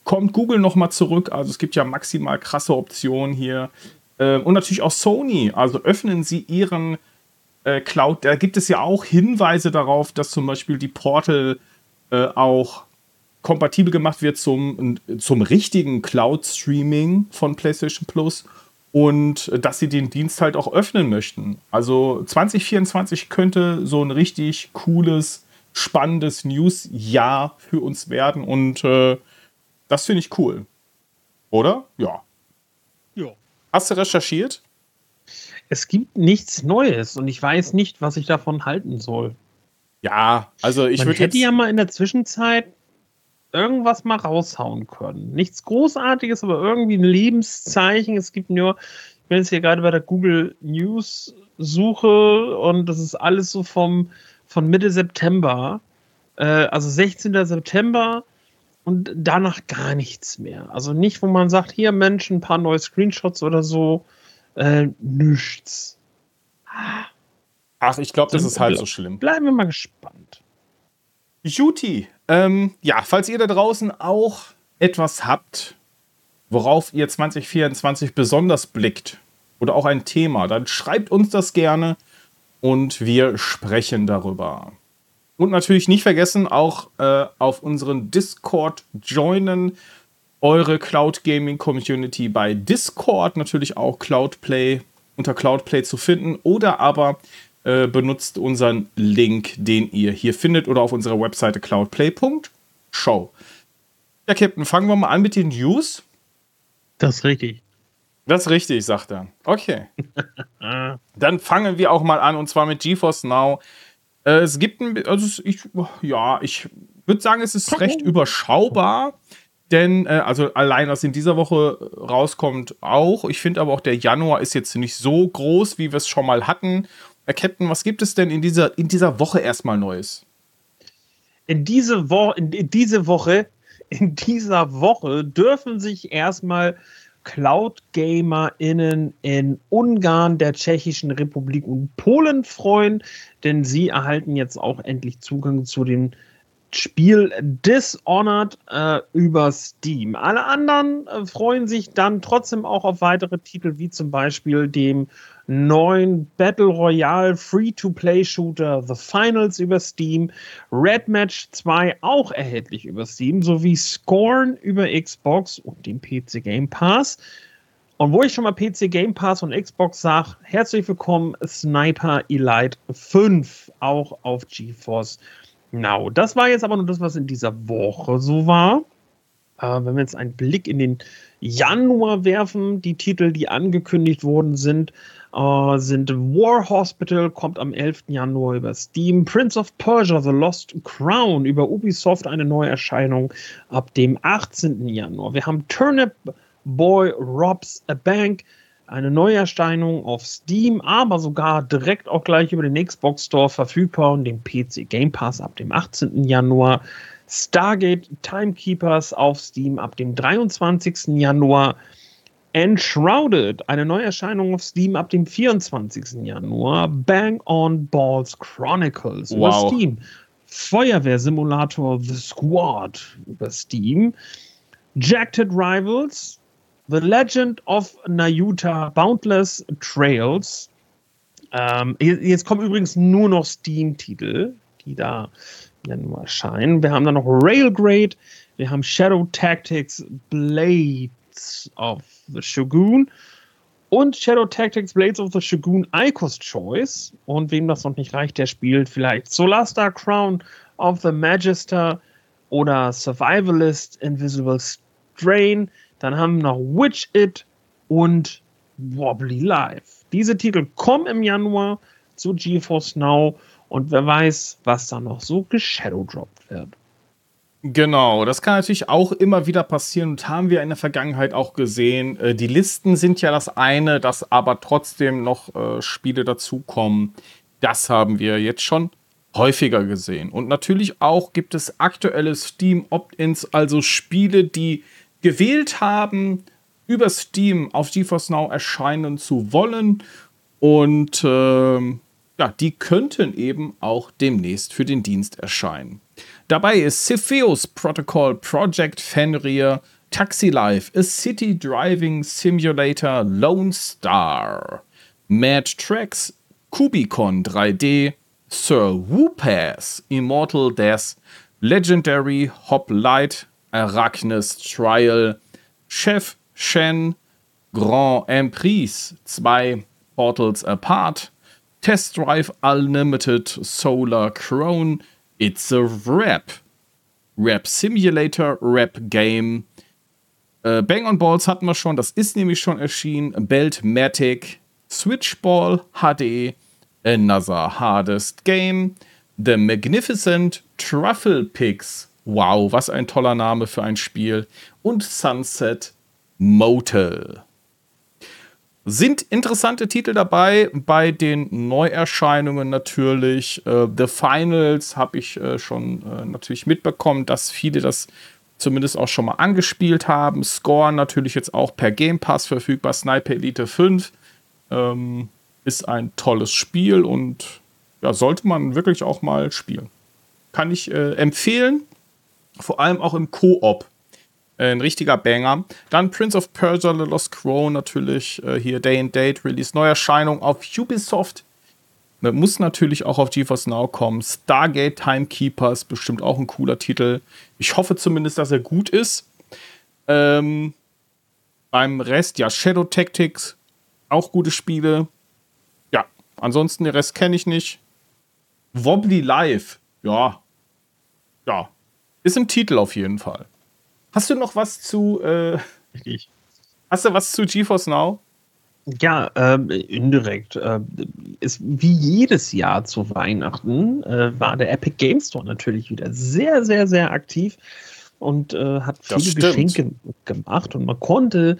Speaker 2: Kommt Google nochmal zurück. Also es gibt ja maximal krasse Optionen hier. Äh, und natürlich auch Sony. Also öffnen sie ihren äh, Cloud. Da gibt es ja auch Hinweise darauf, dass zum Beispiel die Portal äh, auch kompatibel gemacht wird zum, zum richtigen Cloud-Streaming von PlayStation Plus und dass sie den Dienst halt auch öffnen möchten. Also 2024 könnte so ein richtig cooles, spannendes News-Jahr für uns werden und äh, das finde ich cool. Oder? Ja. Ja. Hast du recherchiert?
Speaker 3: Es gibt nichts Neues und ich weiß nicht, was ich davon halten soll.
Speaker 2: Ja, also ich würde
Speaker 3: hätte ja mal in der Zwischenzeit irgendwas mal raushauen können. Nichts Großartiges, aber irgendwie ein Lebenszeichen. Es gibt nur, ich bin jetzt hier gerade bei der Google News Suche und das ist alles so vom, von Mitte September. Äh, also 16. September und danach gar nichts mehr. Also nicht, wo man sagt, hier Mensch, ein paar neue Screenshots oder so. Äh, nichts.
Speaker 2: Ach, ich glaube, das ist halb so schlimm.
Speaker 3: Bleiben wir mal gespannt.
Speaker 2: Juti, ähm, ja, falls ihr da draußen auch etwas habt, worauf ihr 2024 besonders blickt oder auch ein Thema, dann schreibt uns das gerne und wir sprechen darüber. Und natürlich nicht vergessen, auch äh, auf unseren Discord joinen. Eure Cloud Gaming Community bei Discord, natürlich auch Cloudplay unter Cloudplay zu finden oder aber äh, benutzt unseren Link, den ihr hier findet oder auf unserer Webseite cloudplay.show. Ja, Captain, fangen wir mal an mit den News.
Speaker 3: Das ist richtig.
Speaker 2: Das ist richtig, sagt er. Okay. Dann fangen wir auch mal an und zwar mit GeForce Now. Äh, es gibt ein, also ich, ja, ich würde sagen, es ist recht überschaubar, denn äh, also allein was in dieser Woche rauskommt auch. Ich finde aber auch der Januar ist jetzt nicht so groß, wie wir es schon mal hatten. Herr Captain, was gibt es denn in dieser, in dieser Woche erstmal Neues?
Speaker 3: In, diese Wo in, in diese Woche, in dieser Woche dürfen sich erstmal Cloud-GamerInnen in Ungarn, der Tschechischen Republik und Polen freuen, denn sie erhalten jetzt auch endlich Zugang zu dem Spiel Dishonored äh, über Steam. Alle anderen äh, freuen sich dann trotzdem auch auf weitere Titel, wie zum Beispiel dem neuen Battle Royale Free-to-Play-Shooter The Finals über Steam, Red Match 2 auch erhältlich über Steam, sowie Scorn über Xbox und den PC Game Pass. Und wo ich schon mal PC Game Pass und Xbox sage, herzlich willkommen Sniper Elite 5, auch auf GeForce Now. Das war jetzt aber nur das, was in dieser Woche so war. Äh, wenn wir jetzt einen Blick in den Januar werfen, die Titel, die angekündigt worden sind, äh, sind War Hospital, kommt am 11. Januar über Steam, Prince of Persia, The Lost Crown über Ubisoft, eine Neuerscheinung ab dem 18. Januar. Wir haben Turnip Boy Robs a Bank, eine Neuerscheinung auf Steam, aber sogar direkt auch gleich über den Xbox Store verfügbar und den PC Game Pass ab dem 18. Januar. Stargate Timekeepers auf Steam ab dem 23. Januar. Enshrouded, eine Neuerscheinung auf Steam ab dem 24. Januar. Bang on Balls Chronicles wow. über Steam. Feuerwehrsimulator The Squad über Steam. Jacked Rivals, The Legend of Nayuta Boundless Trails. Ähm, jetzt kommen übrigens nur noch Steam-Titel, die da nur erscheinen. Wir haben dann noch Railgrade, wir haben Shadow Tactics Blades of the Shogun und Shadow Tactics Blades of the Shogun Icos Choice. Und wem das noch nicht reicht, der spielt vielleicht Solar Crown of the Magister oder Survivalist Invisible Strain. Dann haben wir noch Witch It und Wobbly Life. Diese Titel kommen im Januar zu GeForce Now und wer weiß, was da noch so geshadowdroppt wird.
Speaker 2: Genau, das kann natürlich auch immer wieder passieren und haben wir in der Vergangenheit auch gesehen. Äh, die Listen sind ja das eine, dass aber trotzdem noch äh, Spiele dazukommen. Das haben wir jetzt schon häufiger gesehen. Und natürlich auch gibt es aktuelle Steam Opt-ins, also Spiele, die gewählt haben, über Steam auf GeForce Now erscheinen zu wollen. Und äh, ja, die könnten eben auch demnächst für den Dienst erscheinen. Dabei ist Cepheus Protocol Project Fenrir, Taxi Life, A City Driving Simulator Lone Star, Mad Tracks, Kubicon 3D, Sir Whoopass, Immortal Death, Legendary Hoplite, Arachnes Trial, Chef Shen, Grand Emprise, 2 Portals Apart, Test Drive Unlimited Solar Crone, It's a Rap. Rap Simulator, Rap Game. Äh, Bang on Balls hatten wir schon, das ist nämlich schon erschienen. Beltmatic, Switchball HD, Another Hardest Game, The Magnificent Truffle Picks. Wow, was ein toller Name für ein Spiel. Und Sunset Motel. Sind interessante Titel dabei bei den Neuerscheinungen natürlich. Äh, The Finals habe ich äh, schon äh, natürlich mitbekommen, dass viele das zumindest auch schon mal angespielt haben. Score natürlich jetzt auch per Game Pass verfügbar. Sniper Elite 5 ähm, ist ein tolles Spiel und ja, sollte man wirklich auch mal spielen. Kann ich äh, empfehlen, vor allem auch im Koop. Äh, ein richtiger Banger. Dann Prince of Persia, The Lost Crown natürlich. Äh, hier Day and Date, Release, Neuerscheinung auf Ubisoft. Ne, muss natürlich auch auf GeForce Now kommen. Stargate Timekeeper ist bestimmt auch ein cooler Titel. Ich hoffe zumindest, dass er gut ist. Ähm, beim Rest, ja, Shadow Tactics, auch gute Spiele. Ja, ansonsten den Rest kenne ich nicht. Wobbly Live, ja. Ja. Ist im Titel auf jeden Fall. Hast du noch was zu. Äh, hast du was zu GeForce Now?
Speaker 3: Ja, äh, indirekt. Äh, ist wie jedes Jahr zu Weihnachten äh, war der Epic Game Store natürlich wieder sehr, sehr, sehr aktiv und äh, hat viele Geschenke gemacht und man konnte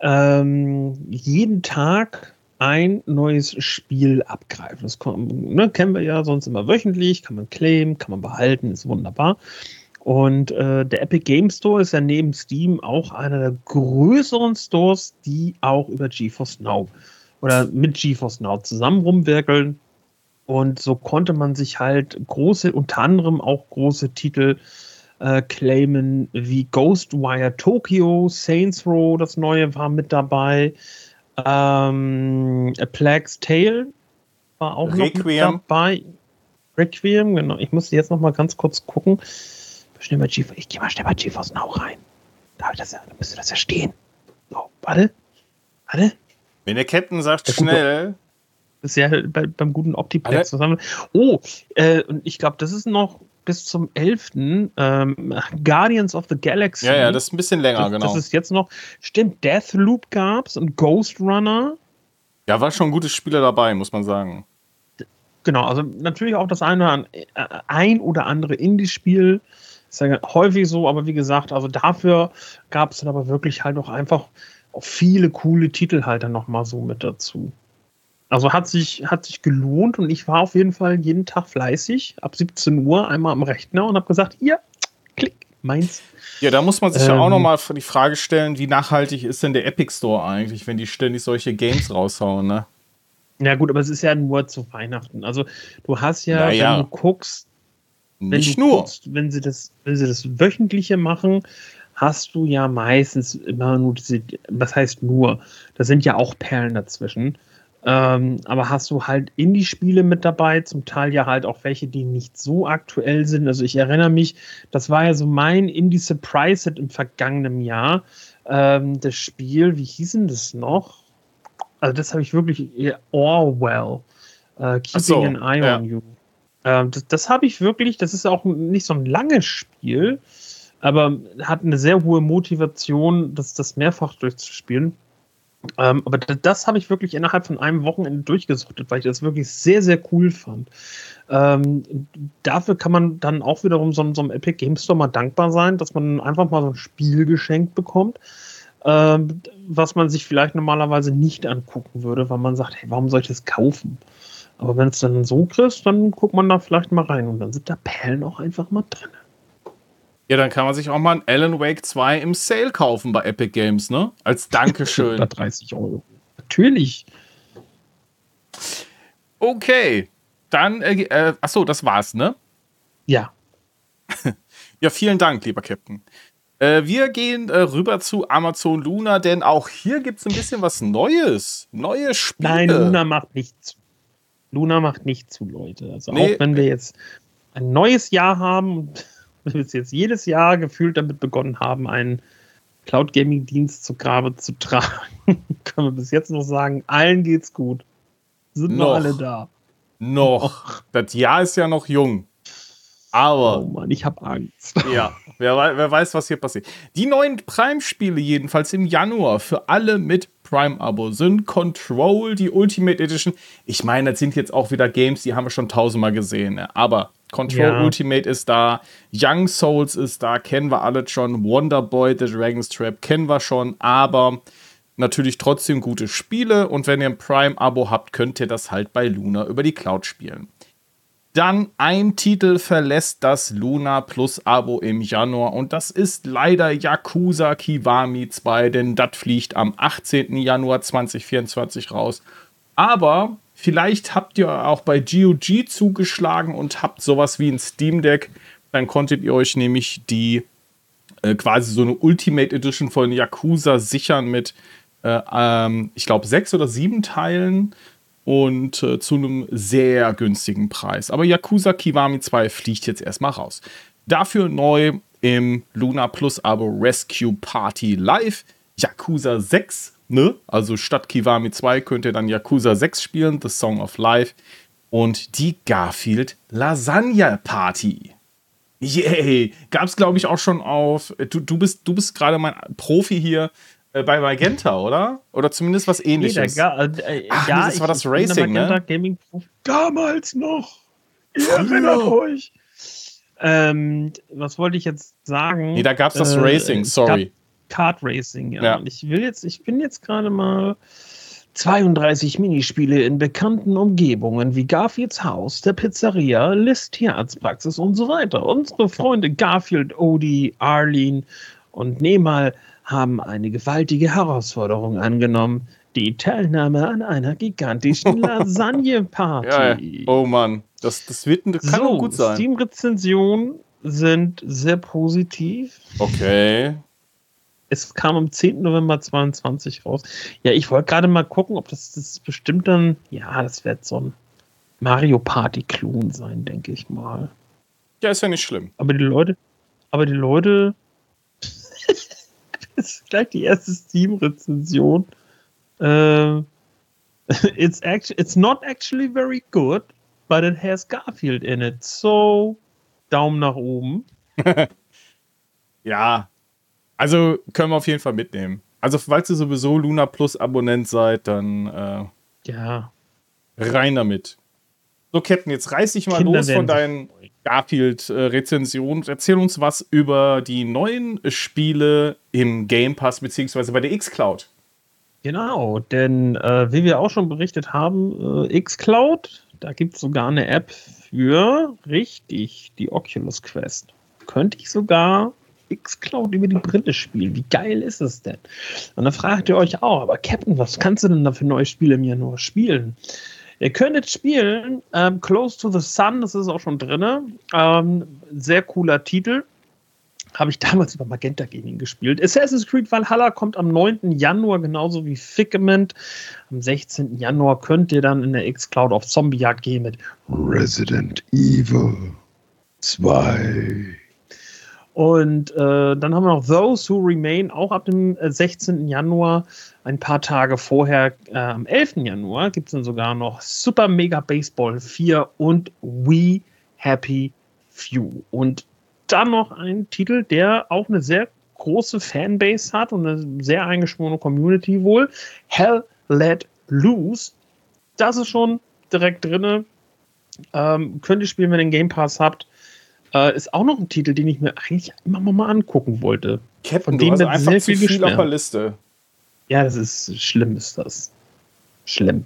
Speaker 3: ähm, jeden Tag ein neues Spiel abgreifen. Das ne, kennen wir ja sonst immer wöchentlich, kann man claimen, kann man behalten, ist wunderbar. Und äh, der Epic Game Store ist ja neben Steam auch einer der größeren Stores, die auch über GeForce Now oder mit GeForce Now zusammen rumwirkeln. Und so konnte man sich halt große, unter anderem auch große Titel äh, claimen wie Ghostwire Tokyo, Saints Row, das neue war mit dabei. Ähm, A Plague's Tale war auch Requiem. noch mit dabei. Requiem, genau. Ich muss jetzt noch mal ganz kurz gucken schnell bei GeForce. Ich gehe mal schnell bei GeForce Now rein. Da, das ja, da müsste das ja stehen. So, warte. Warte.
Speaker 2: Wenn der Captain sagt, der schnell.
Speaker 3: Gute, das ist ja bei, beim guten Optiplex zusammen. Oh, äh, und ich glaube, das ist noch bis zum 11. Ähm, Guardians of the Galaxy.
Speaker 2: Ja, ja, das ist ein bisschen länger,
Speaker 3: das,
Speaker 2: genau.
Speaker 3: Das ist jetzt noch. Stimmt, Deathloop gab's und Ghost Runner.
Speaker 2: Ja, war schon gute Spieler dabei, muss man sagen.
Speaker 3: Genau, also natürlich auch das eine, äh, ein oder andere Indie-Spiel. Ist ja häufig so, aber wie gesagt, also dafür gab es dann aber wirklich halt auch einfach auch viele coole Titel halt dann nochmal so mit dazu. Also hat sich, hat sich gelohnt und ich war auf jeden Fall jeden Tag fleißig, ab 17 Uhr einmal am Rechner und habe gesagt, hier, klick, meins.
Speaker 2: Ja, da muss man sich ähm, ja auch ähm. nochmal die Frage stellen, wie nachhaltig ist denn der Epic Store eigentlich, wenn die ständig solche Games raushauen, ne?
Speaker 3: Ja gut, aber es ist ja nur zu Weihnachten. Also du hast ja,
Speaker 2: naja.
Speaker 3: wenn du guckst,
Speaker 2: nicht nur.
Speaker 3: Guckst, wenn sie das, wenn sie das wöchentliche machen, hast du ja meistens immer nur diese, was heißt nur, da sind ja auch Perlen dazwischen. Ähm, aber hast du halt Indie-Spiele mit dabei, zum Teil ja halt auch welche, die nicht so aktuell sind. Also ich erinnere mich, das war ja so mein Indie-Surprise-Hit im vergangenen Jahr. Ähm, das Spiel, wie hieß denn das noch? Also das habe ich wirklich, Orwell, uh, Keeping so, an Eye ja. on You. Ähm, das, das habe ich wirklich, das ist auch nicht so ein langes Spiel, aber hat eine sehr hohe Motivation, das, das mehrfach durchzuspielen. Ähm, aber das, habe ich wirklich innerhalb von einem Wochenende durchgesuchtet, weil ich das wirklich sehr, sehr cool fand. Ähm, dafür kann man dann auch wiederum so, so einem Epic Game Store mal dankbar sein, dass man einfach mal so ein Spiel geschenkt bekommt, ähm, was man sich vielleicht normalerweise nicht angucken würde, weil man sagt, hey, warum soll ich das kaufen? Aber wenn es dann so kriegst, dann guckt man da vielleicht mal rein und dann sind da Perlen auch einfach mal drin.
Speaker 2: Ja, dann kann man sich auch mal ein Alan Wake 2 im Sale kaufen bei Epic Games, ne? Als Dankeschön.
Speaker 3: 30 Euro. Natürlich.
Speaker 2: Okay. Dann, äh, äh, achso, das war's, ne?
Speaker 3: Ja.
Speaker 2: ja, vielen Dank, lieber Captain. Äh, wir gehen äh, rüber zu Amazon Luna, denn auch hier gibt es ein bisschen was Neues. Neue Spiele.
Speaker 3: Nein, Luna macht nichts. Luna macht nicht zu, Leute. Also nee. auch wenn wir jetzt ein neues Jahr haben und wir jetzt jedes Jahr gefühlt damit begonnen haben, einen Cloud Gaming Dienst zu Grabe zu tragen, können wir bis jetzt noch sagen, allen geht's gut. Sind noch alle da.
Speaker 2: Noch. Das Jahr ist ja noch jung. Aber.
Speaker 3: Oh Mann, ich habe Angst.
Speaker 2: Ja, wer, wer, weiß, was hier passiert. Die neuen Prime-Spiele, jedenfalls im Januar, für alle mit Prime-Abo, sind Control, die Ultimate Edition. Ich meine, das sind jetzt auch wieder Games, die haben wir schon tausendmal gesehen. Ne? Aber Control ja. Ultimate ist da, Young Souls ist da, kennen wir alle schon. Wonderboy, The Dragon's Trap kennen wir schon. Aber natürlich trotzdem gute Spiele. Und wenn ihr ein Prime-Abo habt, könnt ihr das halt bei Luna über die Cloud spielen. Dann ein Titel verlässt das Luna Plus Abo im Januar und das ist leider Yakuza Kiwami 2, denn das fliegt am 18. Januar 2024 raus. Aber vielleicht habt ihr auch bei GOG zugeschlagen und habt sowas wie ein Steam Deck. Dann konntet ihr euch nämlich die äh, quasi so eine Ultimate Edition von Yakuza sichern mit, äh, ähm, ich glaube, sechs oder sieben Teilen und äh, zu einem sehr günstigen Preis. Aber Yakuza Kiwami 2 fliegt jetzt erstmal raus. Dafür neu im Luna Plus Abo Rescue Party Live Yakuza 6. Ne? Also statt Kiwami 2 könnt ihr dann Yakuza 6 spielen, The Song of Life. Und die Garfield Lasagne Party. Yay! Gab es, glaube ich, auch schon auf. Du, du bist, du bist gerade mein Profi hier äh, bei Magenta, oder? Oder zumindest was ähnliches.
Speaker 3: Nee, äh,
Speaker 2: Ach, ja, nee, das war das Racing, ne?
Speaker 3: Gaming Damals noch. Ihr erinnert euch. Ähm, was wollte ich jetzt sagen?
Speaker 2: Nee, da gab es das äh, Racing, sorry.
Speaker 3: Kart Racing, ja. ja. Ich will jetzt, ich bin jetzt gerade mal 32 Minispiele in bekannten Umgebungen wie Garfields Haus, der Pizzeria, List Tierarztpraxis und so weiter. Unsere Freunde Garfield, Odie, Arlene und Nemal haben eine gewaltige Herausforderung angenommen. Die Teilnahme an einer gigantischen Lasagne-Party. Ja,
Speaker 2: ja. Oh Mann, das, das wird das kann so, gut sein.
Speaker 3: Steam-Rezensionen sind sehr positiv.
Speaker 2: Okay.
Speaker 3: Es kam am 10. November 22 raus. Ja, ich wollte gerade mal gucken, ob das, das bestimmt dann, ja, das wird so ein Mario Party-Klon sein, denke ich mal.
Speaker 2: Ja, ist ja nicht schlimm.
Speaker 3: Aber die Leute, aber die Leute ist gleich die erste Steam-Rezension. Uh, it's actually it's not actually very good, but it has Garfield in it. So Daumen nach oben.
Speaker 2: ja, also können wir auf jeden Fall mitnehmen. Also falls ihr sowieso Luna Plus Abonnent seid, dann äh,
Speaker 3: ja
Speaker 2: rein damit. So Captain, jetzt reiß dich mal Kinder los von deinen Garfield-Rezension. Erzähl uns was über die neuen Spiele im Game Pass beziehungsweise bei der Xcloud.
Speaker 3: Genau, denn äh, wie wir auch schon berichtet haben, äh, Xcloud, da gibt es sogar eine App für richtig die Oculus Quest. Könnte ich sogar Xcloud über die Brille spielen. Wie geil ist es denn? Und dann fragt ihr euch auch, aber Captain, was kannst du denn da für neue Spiele im Januar spielen? Ihr könntet spielen ähm, Close to the Sun, das ist auch schon drin. Ähm, sehr cooler Titel. Habe ich damals über Magenta Gaming gespielt. Assassin's Creed Valhalla kommt am 9. Januar, genauso wie Figment. Am 16. Januar könnt ihr dann in der X-Cloud auf Zombiejagd gehen mit Resident Evil 2. Und äh, dann haben wir noch Those Who Remain, auch ab dem 16. Äh, Januar. Ein paar Tage vorher, äh, am 11. Januar, gibt es dann sogar noch Super Mega Baseball 4 und We Happy Few. Und dann noch ein Titel, der auch eine sehr große Fanbase hat und eine sehr eingeschworene Community wohl. Hell Let Loose. Das ist schon direkt drin. Ähm, könnt ihr spielen, wenn ihr den Game Pass habt. Äh, ist auch noch ein Titel, den ich mir eigentlich immer mal angucken wollte.
Speaker 2: Captain, Von dem du hast einfach zu viel, viel auf der Liste.
Speaker 3: Ja, das ist schlimm, ist das. Schlimm.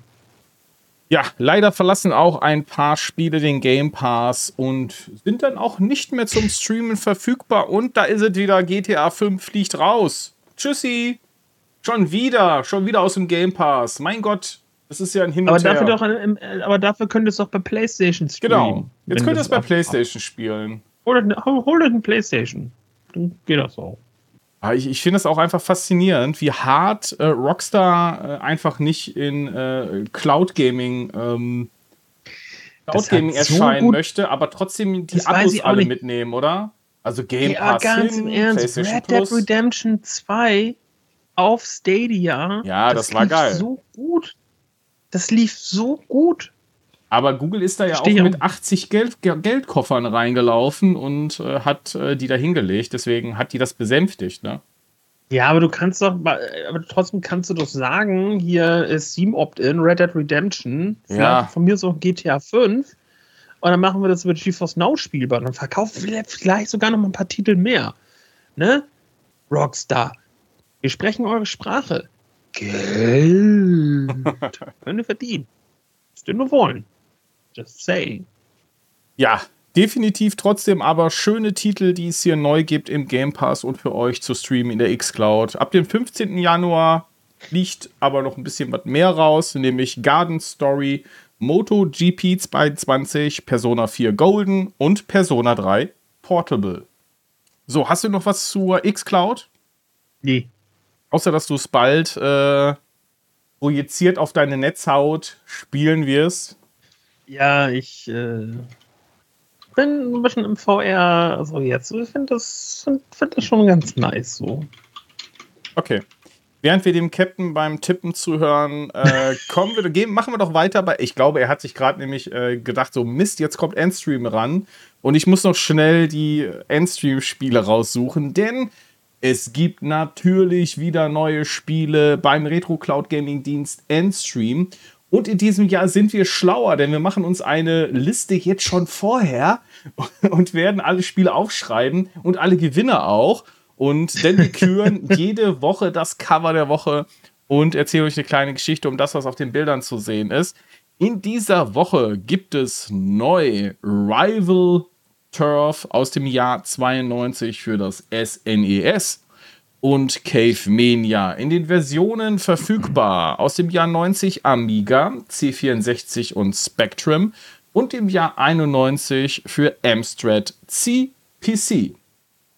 Speaker 2: Ja, leider verlassen auch ein paar Spiele den Game Pass und sind dann auch nicht mehr zum Streamen verfügbar. Und da ist es wieder, GTA 5 fliegt raus. Tschüssi. Schon wieder, schon wieder aus dem Game Pass. Mein Gott, das ist ja ein Hin und
Speaker 3: aber Dafür doch, aber dafür könnt ihr es doch bei PlayStation
Speaker 2: spielen. Genau. Jetzt könnt ihr es bei PlayStation spielen.
Speaker 3: Hol euch eine PlayStation. Dann geht das auch.
Speaker 2: Ich, ich finde es auch einfach faszinierend, wie hart äh, Rockstar äh, einfach nicht in äh, Cloud Gaming, ähm, Cloud Gaming erscheinen so möchte, aber trotzdem die Abos alle nicht. mitnehmen, oder? Also Game ja, Pass
Speaker 3: ganz hin, im Ernst, Red Dead Redemption 2 auf Stadia.
Speaker 2: Ja, das, das war geil.
Speaker 3: So gut. Das lief so gut.
Speaker 2: Aber Google ist da ja Stehung. auch mit 80 Geld, Geldkoffern reingelaufen und äh, hat äh, die da hingelegt. Deswegen hat die das besänftigt, ne?
Speaker 3: Ja, aber du kannst doch, aber trotzdem kannst du doch sagen, hier ist Steam Opt-in, Red Dead Redemption,
Speaker 2: ja.
Speaker 3: von mir ist auch GTA 5 und dann machen wir das über GeForce Now spielbar und verkaufen wir vielleicht sogar noch mal ein paar Titel mehr. Ne? Rockstar. Wir sprechen eure Sprache. Geld. Können wir verdienen. Wir nur wollen. Just say.
Speaker 2: Ja, definitiv trotzdem aber schöne Titel, die es hier neu gibt im Game Pass und für euch zu streamen in der X-Cloud. Ab dem 15. Januar liegt aber noch ein bisschen was mehr raus, nämlich Garden Story, MotoGP 22, Persona 4 Golden und Persona 3 Portable. So, hast du noch was zur X-Cloud?
Speaker 3: Nee.
Speaker 2: Außer, dass du es bald äh, projiziert auf deine Netzhaut spielen wirst?
Speaker 3: Ja, ich äh, bin ein bisschen im VR, also jetzt. Ich finde das, find, find das schon ganz nice so.
Speaker 2: Okay. Während wir dem Captain beim Tippen zuhören, äh, kommen wir, gehen, machen wir doch weiter. Bei, ich glaube, er hat sich gerade nämlich äh, gedacht, so Mist, jetzt kommt Endstream ran und ich muss noch schnell die Endstream-Spiele raussuchen, denn es gibt natürlich wieder neue Spiele beim Retro Cloud Gaming Dienst Endstream. Und in diesem Jahr sind wir schlauer, denn wir machen uns eine Liste jetzt schon vorher und werden alle Spiele aufschreiben und alle Gewinner auch. Und denn wir küren jede Woche das Cover der Woche und erzählen euch eine kleine Geschichte um das, was auf den Bildern zu sehen ist. In dieser Woche gibt es neu Rival Turf aus dem Jahr 92 für das SNES und Cave Mania in den Versionen verfügbar aus dem Jahr 90 Amiga, C64 und Spectrum und im Jahr 91 für Amstrad CPC.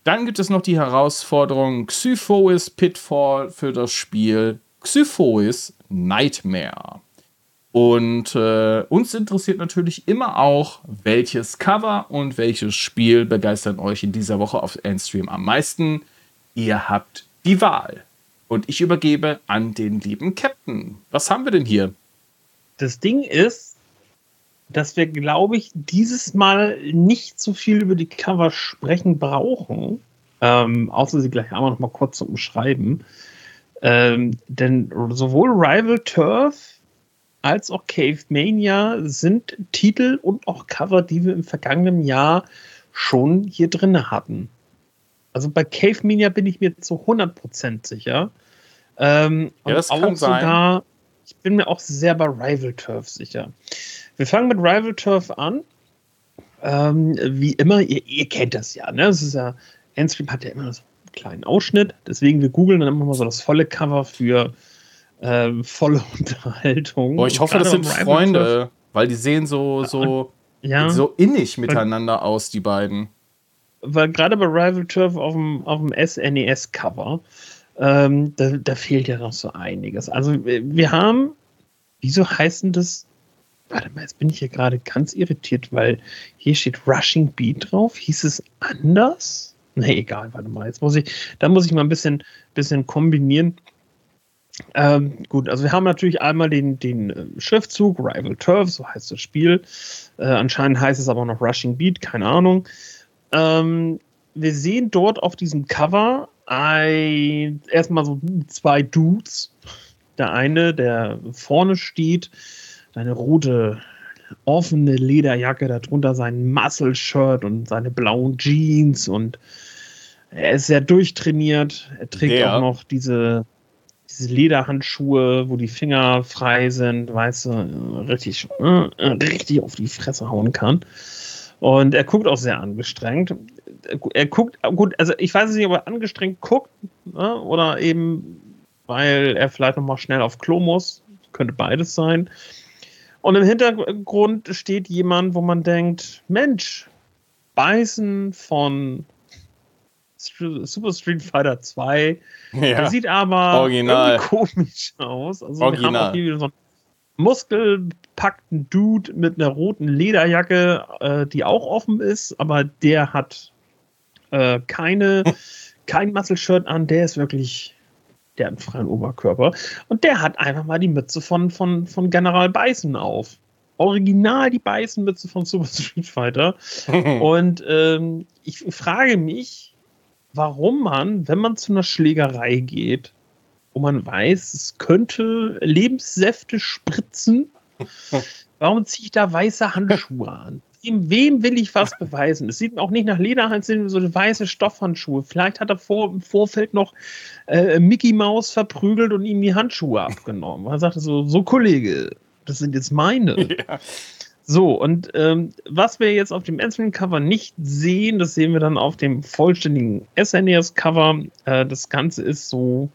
Speaker 2: Dann gibt es noch die Herausforderung Xyphois Pitfall für das Spiel Xyphois Nightmare. Und äh, uns interessiert natürlich immer auch, welches Cover und welches Spiel begeistern euch in dieser Woche auf Endstream am meisten. Ihr habt die Wahl. Und ich übergebe an den lieben Captain. Was haben wir denn hier?
Speaker 3: Das Ding ist, dass wir, glaube ich, dieses Mal nicht so viel über die Cover sprechen brauchen. Ähm, außer sie gleich einmal noch mal kurz zu umschreiben. Ähm, denn sowohl Rival Turf als auch Cave Mania sind Titel und auch Cover, die wir im vergangenen Jahr schon hier drin hatten. Also bei Cave Mania bin ich mir zu 100% sicher. Ähm,
Speaker 2: ja, das kann sogar, sein.
Speaker 3: ich bin mir auch sehr bei Rival Turf sicher. Wir fangen mit Rival Turf an. Ähm, wie immer, ihr, ihr, kennt das ja, ne? Das ist ja, Endstream hat ja immer so einen kleinen Ausschnitt, deswegen wir googeln dann immer mal so das volle Cover für äh, volle Unterhaltung.
Speaker 2: Boah, ich hoffe, das sind Freunde, weil die sehen so, so, ja, so innig miteinander weil, aus, die beiden.
Speaker 3: Weil gerade bei Rival Turf auf dem, auf dem SNES-Cover, ähm, da, da fehlt ja noch so einiges. Also wir haben, wieso heißt denn das Warte mal, jetzt bin ich hier gerade ganz irritiert, weil hier steht Rushing Beat drauf. Hieß es anders? Nee, egal, warte mal. Jetzt muss ich, da muss ich mal ein bisschen, bisschen kombinieren. Ähm, gut, also wir haben natürlich einmal den, den äh, Schriftzug Rival Turf, so heißt das Spiel. Äh, anscheinend heißt es aber noch Rushing Beat, keine Ahnung. Ähm, wir sehen dort auf diesem Cover ein, erstmal so zwei Dudes. Der eine, der vorne steht, eine rote, offene Lederjacke, darunter sein Muscle-Shirt und seine blauen Jeans und er ist sehr durchtrainiert. Er trägt der. auch noch diese diese Lederhandschuhe, wo die Finger frei sind, weißt du, richtig, äh, richtig auf die Fresse hauen kann. Und er guckt auch sehr angestrengt. Er guckt, gut, also ich weiß nicht, ob er angestrengt guckt ne, oder eben, weil er vielleicht nochmal schnell auf Klo muss. Könnte beides sein. Und im Hintergrund steht jemand, wo man denkt, Mensch, Beißen von Super Street Fighter 2. Ja. Der sieht aber
Speaker 2: Original.
Speaker 3: komisch aus. Also Original. wir haben auch hier wieder so einen muskelpackten Dude mit einer roten Lederjacke, äh, die auch offen ist, aber der hat äh, keine, kein Muscle-Shirt an, der ist wirklich, der hat einen freien Oberkörper. Und der hat einfach mal die Mütze von, von, von General Bison auf. Original die Beißenmütze von Super Street Fighter. Und ähm, ich frage mich, warum man, wenn man zu einer Schlägerei geht, wo man weiß, es könnte Lebenssäfte spritzen, warum ziehe ich da weiße Handschuhe an? Wem will ich was beweisen? Es sieht auch nicht nach Leder aus, sind so weiße Stoffhandschuhe. Vielleicht hat er vor, im Vorfeld noch äh, Mickey Mouse verprügelt und ihm die Handschuhe abgenommen. Er sagte so, so Kollege, das sind jetzt meine. Ja. So, und ähm, was wir jetzt auf dem einzelnen Cover nicht sehen, das sehen wir dann auf dem vollständigen SNES-Cover. Äh, das Ganze ist so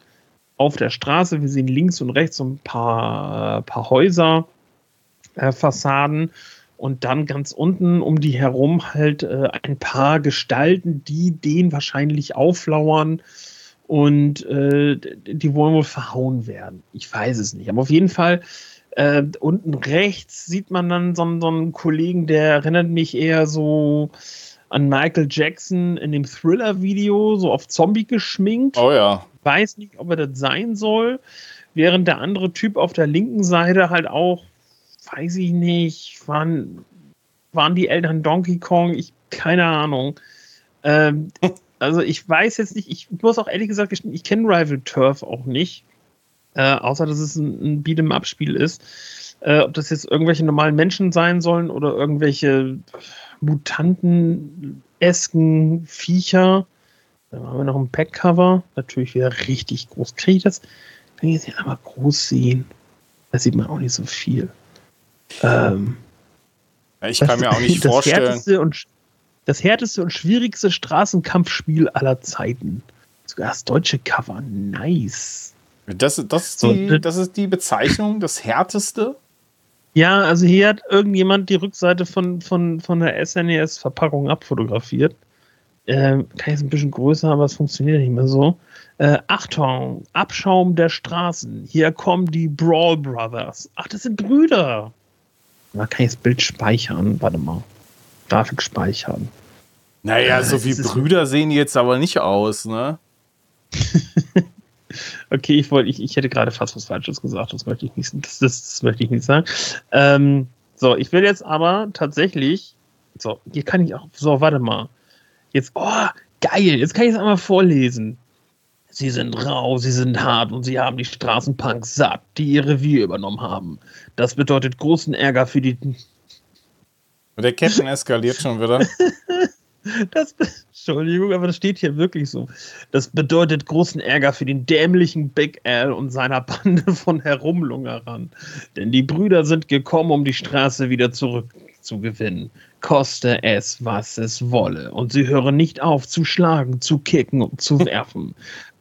Speaker 3: auf der Straße. Wir sehen links und rechts so ein paar, paar Häuser, äh, Fassaden und dann ganz unten um die herum halt äh, ein paar Gestalten, die den wahrscheinlich auflauern Und äh, die wollen wohl verhauen werden. Ich weiß es nicht. Aber auf jeden Fall, äh, unten rechts sieht man dann so, so, einen Kollegen, der erinnert mich eher so an Michael Jackson in dem Thriller-Video, so auf Zombie geschminkt.
Speaker 2: Oh ja.
Speaker 3: Weiß nicht, ob er das sein soll. Während der andere Typ auf der linken Seite halt auch, weiß ich nicht, waren, waren die Eltern Donkey Kong? Ich, keine Ahnung. Ähm, also ich weiß jetzt nicht, ich muss auch ehrlich gesagt ich kenne Rival Turf auch nicht. Äh, außer dass es ein, ein Beat'em-up-Spiel ist. Äh, ob das jetzt irgendwelche normalen Menschen sein sollen oder irgendwelche Mutanten-esken Viecher. Dann haben wir noch ein Packcover. Natürlich wieder richtig groß. Kriege ich das? Kann ich jetzt hier einmal groß sehen? Da sieht man auch nicht so viel. Ähm,
Speaker 2: ich kann mir auch nicht
Speaker 3: das
Speaker 2: vorstellen.
Speaker 3: Härteste und, das härteste und schwierigste Straßenkampfspiel aller Zeiten. Sogar das deutsche Cover. Nice.
Speaker 2: Das, das, ist, die, das ist die Bezeichnung, das härteste?
Speaker 3: Ja, also hier hat irgendjemand die Rückseite von, von, von der SNES-Verpackung abfotografiert. Äh, kann jetzt ein bisschen größer, aber es funktioniert nicht mehr so. Äh, Achtung, Abschaum der Straßen. Hier kommen die Brawl Brothers. Ach, das sind Brüder. Da kann ich das Bild speichern. Warte mal. Grafik speichern.
Speaker 2: Naja, äh, so wie Brüder sehen die jetzt aber nicht aus, ne?
Speaker 3: okay, ich wollte, ich, ich hätte gerade fast was Falsches gesagt. Das möchte ich nicht, das, das, das möchte ich nicht sagen. Ähm, so, ich will jetzt aber tatsächlich. So, hier kann ich auch. So, warte mal. Jetzt, oh, geil, jetzt kann ich es einmal vorlesen. Sie sind rau, sie sind hart und sie haben die Straßenpunks satt, die ihr Revier übernommen haben. Das bedeutet großen Ärger für die.
Speaker 2: Der Captain eskaliert schon wieder.
Speaker 3: Das, Entschuldigung, aber das steht hier wirklich so. Das bedeutet großen Ärger für den dämlichen Big Al und seiner Bande von Herumlungerern. Denn die Brüder sind gekommen, um die Straße wieder zurückzugewinnen. Koste es, was es wolle. Und sie hören nicht auf zu schlagen, zu kicken und zu werfen,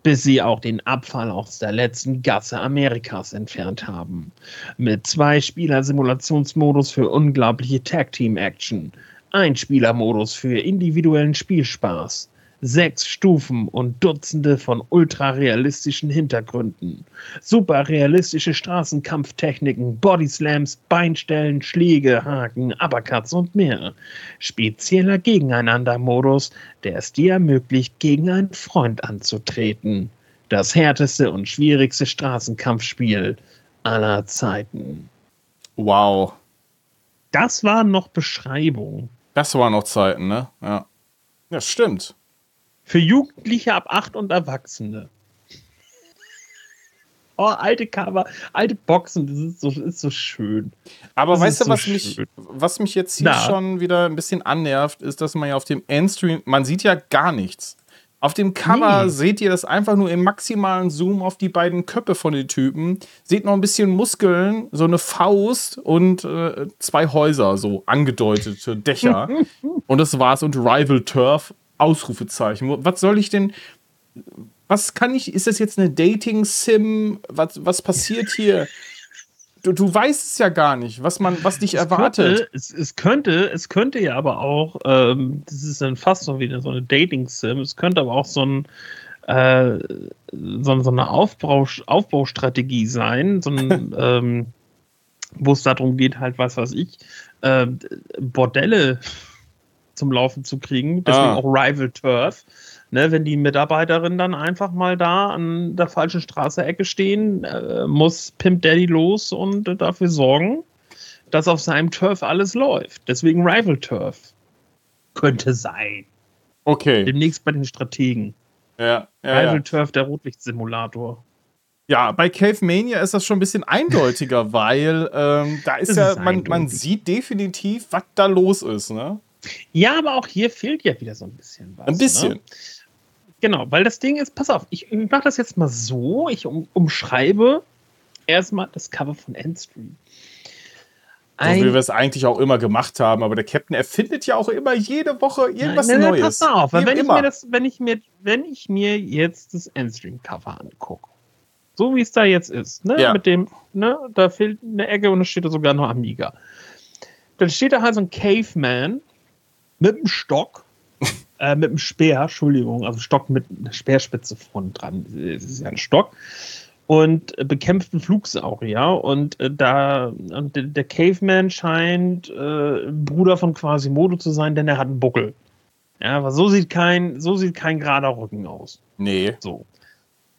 Speaker 3: bis sie auch den Abfall aus der letzten Gasse Amerikas entfernt haben. Mit zwei Spieler-Simulationsmodus für unglaubliche Tag-Team-Action Einspielermodus für individuellen Spielspaß, sechs Stufen und Dutzende von ultrarealistischen Hintergründen, superrealistische Straßenkampftechniken, Bodyslams, Beinstellen, Schläge, Haken, Uppercuts und mehr. Spezieller Gegeneinander-Modus, der es dir ermöglicht, gegen einen Freund anzutreten. Das härteste und schwierigste Straßenkampfspiel aller Zeiten.
Speaker 2: Wow.
Speaker 3: Das waren noch Beschreibungen.
Speaker 2: Das waren noch Zeiten, ne? Ja. Ja, stimmt.
Speaker 3: Für Jugendliche ab 8 und Erwachsene. Oh, alte Cover, alte Boxen, das ist so, ist so schön.
Speaker 2: Aber das weißt du, so was, mich, was mich jetzt hier Na. schon wieder ein bisschen annervt, ist, dass man ja auf dem Endstream, man sieht ja gar nichts. Auf dem Cover nee. seht ihr das einfach nur im maximalen Zoom auf die beiden Köpfe von den Typen. Seht noch ein bisschen Muskeln, so eine Faust und äh, zwei Häuser, so angedeutete Dächer. und das war's. Und Rival Turf, Ausrufezeichen. Was soll ich denn. Was kann ich. Ist das jetzt eine Dating-Sim? Was, was passiert hier? Du, du weißt es ja gar nicht, was man, was dich es erwartet.
Speaker 3: Könnte, es, es, könnte, es könnte ja aber auch, ähm, das ist dann fast so wieder so eine Dating-Sim, es könnte aber auch so ein äh, so, so, eine Aufbau, Aufbaustrategie sein, so ein, ähm, wo es darum geht, halt, was weiß ich, äh, Bordelle zum Laufen zu kriegen, deswegen ah. auch Rival Turf ne, wenn die Mitarbeiterin dann einfach mal da an der falschen Straße-Ecke stehen, äh, muss Pimp Daddy los und äh, dafür sorgen, dass auf seinem Turf alles läuft. Deswegen Rival Turf. Könnte sein.
Speaker 2: Okay.
Speaker 3: Demnächst bei den Strategen.
Speaker 2: Ja,
Speaker 3: ja Rival ja. Turf, der Rotlichtsimulator.
Speaker 2: Ja, bei Cave Mania ist das schon ein bisschen eindeutiger, weil ähm, da ist das ja, ist man, man sieht definitiv, was da los ist, ne?
Speaker 3: Ja, aber auch hier fehlt ja wieder so ein bisschen was.
Speaker 2: Ein bisschen. Ne?
Speaker 3: Genau, weil das Ding ist, pass auf, ich, mache das jetzt mal so, ich um, umschreibe erstmal das Cover von Endstream.
Speaker 2: so wie wir es eigentlich auch immer gemacht haben, aber der Captain erfindet ja auch immer jede Woche irgendwas nein, nein, nein,
Speaker 3: Neues. Pass auf, weil wenn ich, mir das, wenn, ich mir, wenn ich mir jetzt das Endstream-Cover angucke, so wie es da jetzt ist, ne, ja. mit dem, ne, da fehlt eine Ecke und es steht da sogar noch Amiga. Dann steht da halt so ein Caveman mit einem Stock äh, mit einem Speer, Entschuldigung, also Stock mit einer Speerspitze vorne dran. Das ist ja ein Stock. Und äh, bekämpft einen Flugsaurier. Und äh, da und der Caveman scheint äh, Bruder von Quasimodo zu sein, denn er hat einen Buckel. Ja, aber so sieht kein, so sieht kein gerader Rücken aus.
Speaker 2: Nee.
Speaker 3: So.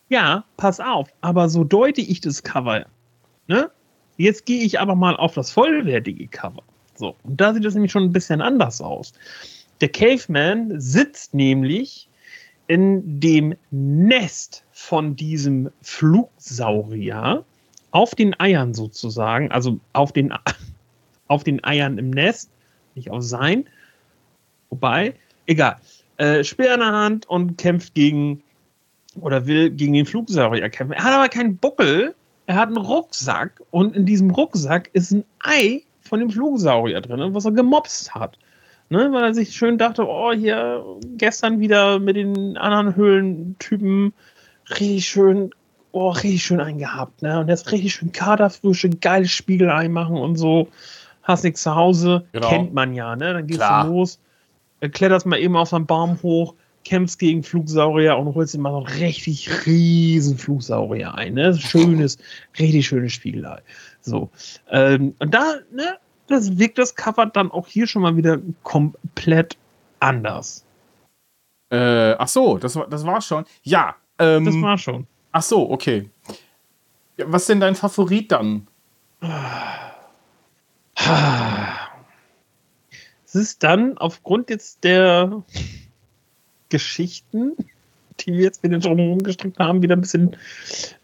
Speaker 3: Ja, pass auf, aber so deute ich das Cover. Ne? Jetzt gehe ich aber mal auf das vollwertige Cover. So, und da sieht es nämlich schon ein bisschen anders aus. Der Caveman sitzt nämlich in dem Nest von diesem Flugsaurier auf den Eiern sozusagen, also auf den, auf den Eiern im Nest, nicht auf sein. Wobei, egal. Äh, Speer in der Hand und kämpft gegen oder will gegen den Flugsaurier kämpfen. Er hat aber keinen Buckel, er hat einen Rucksack und in diesem Rucksack ist ein Ei von dem Flugsaurier drin, was er gemobst hat. Ne, weil er sich schön dachte, oh, hier gestern wieder mit den anderen Höhlentypen richtig schön, oh, richtig schön eingehabt, ne? Und jetzt richtig schön kaderfrische, geiles Spiegelei machen und so. Hast nichts zu Hause, genau. kennt man ja, ne? Dann gehst Klar. du los, kletterst mal eben auf einen Baum hoch, kämpfst gegen Flugsaurier und holst dir mal so einen richtig riesen Flugsaurier ein. Ne? Schönes, richtig schönes Spiegelei. So. Ähm, und da, ne, das wirkt das Cover dann auch hier schon mal wieder komplett anders.
Speaker 2: Äh, ach so, das war, das war schon. Ja. Ähm,
Speaker 3: das war schon.
Speaker 2: Ach so, okay. Ja, was ist denn dein Favorit dann?
Speaker 3: Es ist dann aufgrund jetzt der Geschichten, die wir jetzt wieder drum gestrickt haben, wieder ein bisschen,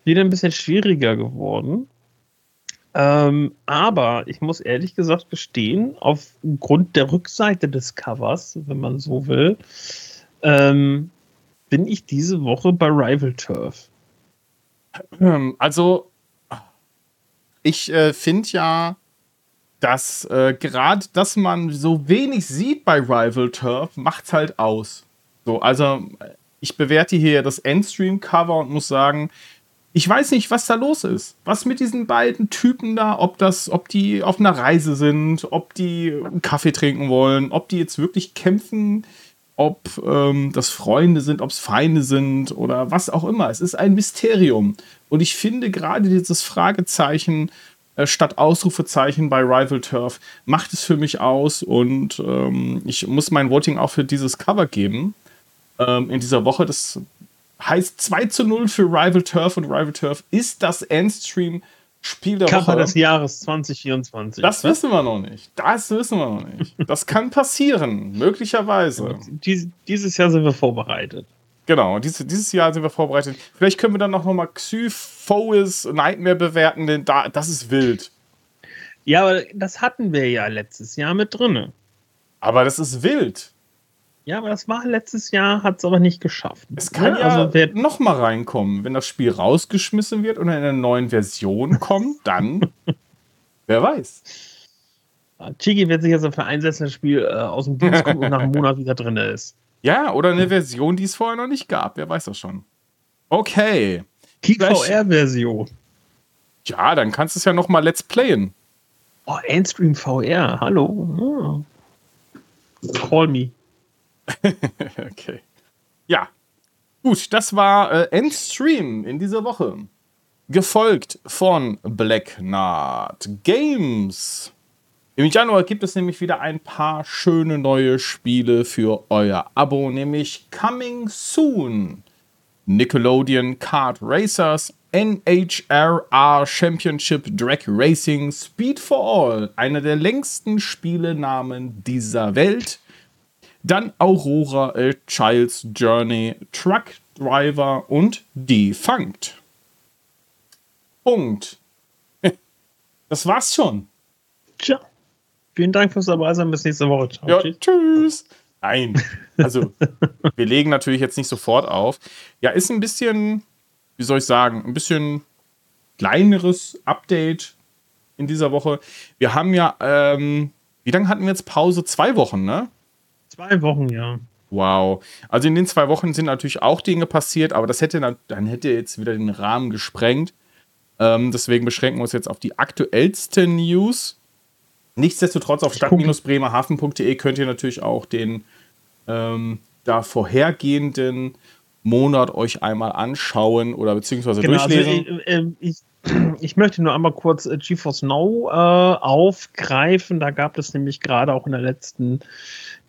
Speaker 3: wieder ein bisschen schwieriger geworden. Ähm, aber ich muss ehrlich gesagt gestehen, aufgrund der Rückseite des Covers, wenn man so will, ähm, bin ich diese Woche bei Rival Turf.
Speaker 2: Ähm, also, ich äh, finde ja, dass äh, gerade, dass man so wenig sieht bei Rival Turf, macht es halt aus. So, also ich bewerte hier das Endstream-Cover und muss sagen, ich weiß nicht, was da los ist. Was mit diesen beiden Typen da, ob das, ob die auf einer Reise sind, ob die einen Kaffee trinken wollen, ob die jetzt wirklich kämpfen, ob ähm, das Freunde sind, ob es Feinde sind oder was auch immer. Es ist ein Mysterium. Und ich finde gerade dieses Fragezeichen äh, statt Ausrufezeichen bei Rival Turf macht es für mich aus und ähm, ich muss mein Voting auch für dieses Cover geben ähm, in dieser Woche. Das heißt 2 zu 0 für Rival Turf und Rival Turf ist das Endstream Spiel der
Speaker 3: Cover Woche. des Jahres 2024.
Speaker 2: Das wissen wir noch nicht. Das wissen wir noch nicht. Das kann passieren, möglicherweise.
Speaker 3: Dies, dieses Jahr sind wir vorbereitet.
Speaker 2: Genau, dieses, dieses Jahr sind wir vorbereitet. Vielleicht können wir dann noch mal Xyphois Nightmare bewerten, denn da, das ist wild.
Speaker 3: Ja, aber das hatten wir ja letztes Jahr mit drin.
Speaker 2: Aber das ist wild.
Speaker 3: Ja, aber das war letztes Jahr, hat es aber nicht geschafft.
Speaker 2: Es kann ja, also wer noch mal reinkommen. Wenn das Spiel rausgeschmissen wird und in einer neuen Version kommt, dann wer weiß.
Speaker 3: Chigi wird sich jetzt dafür einsetzen, das Spiel äh, aus dem Dienst kommt und nach einem Monat wieder drin ist.
Speaker 2: Ja, oder eine Version, die es vorher noch nicht gab. Wer weiß das schon. Okay.
Speaker 3: Die VR-Version.
Speaker 2: Ja, dann kannst du es ja noch mal Let's Playen.
Speaker 3: Oh, Endstream VR. Hallo. Oh. Call me.
Speaker 2: okay. Ja. Gut, das war äh, Endstream in dieser Woche. Gefolgt von Black Knot Games. Im Januar gibt es nämlich wieder ein paar schöne neue Spiele für euer Abo, nämlich Coming Soon. Nickelodeon Kart Racers, NHRR Championship Drag Racing Speed for All, einer der längsten Spielenamen dieser Welt. Dann Aurora, A Child's Journey, Truck Driver und Defunct. Punkt. Das war's schon.
Speaker 3: Tja. Vielen Dank fürs dabei sein. Bis nächste Woche.
Speaker 2: Ciao. Ja, tschüss. Nein. Also, wir legen natürlich jetzt nicht sofort auf. Ja, ist ein bisschen, wie soll ich sagen, ein bisschen kleineres Update in dieser Woche. Wir haben ja, ähm, wie lange hatten wir jetzt Pause? Zwei Wochen, ne?
Speaker 3: Zwei Wochen, ja.
Speaker 2: Wow. Also in den zwei Wochen sind natürlich auch Dinge passiert, aber das hätte dann, hätte jetzt wieder den Rahmen gesprengt. Ähm, deswegen beschränken wir uns jetzt auf die aktuellsten News. Nichtsdestotrotz auf stadt-bremerhaven.de könnt ihr natürlich auch den ähm, da vorhergehenden Monat euch einmal anschauen oder beziehungsweise genau, also, durchlesen.
Speaker 3: Also, äh, ich, ich, möchte nur einmal kurz äh, GeForce Now äh, aufgreifen. Da gab es nämlich gerade auch in der letzten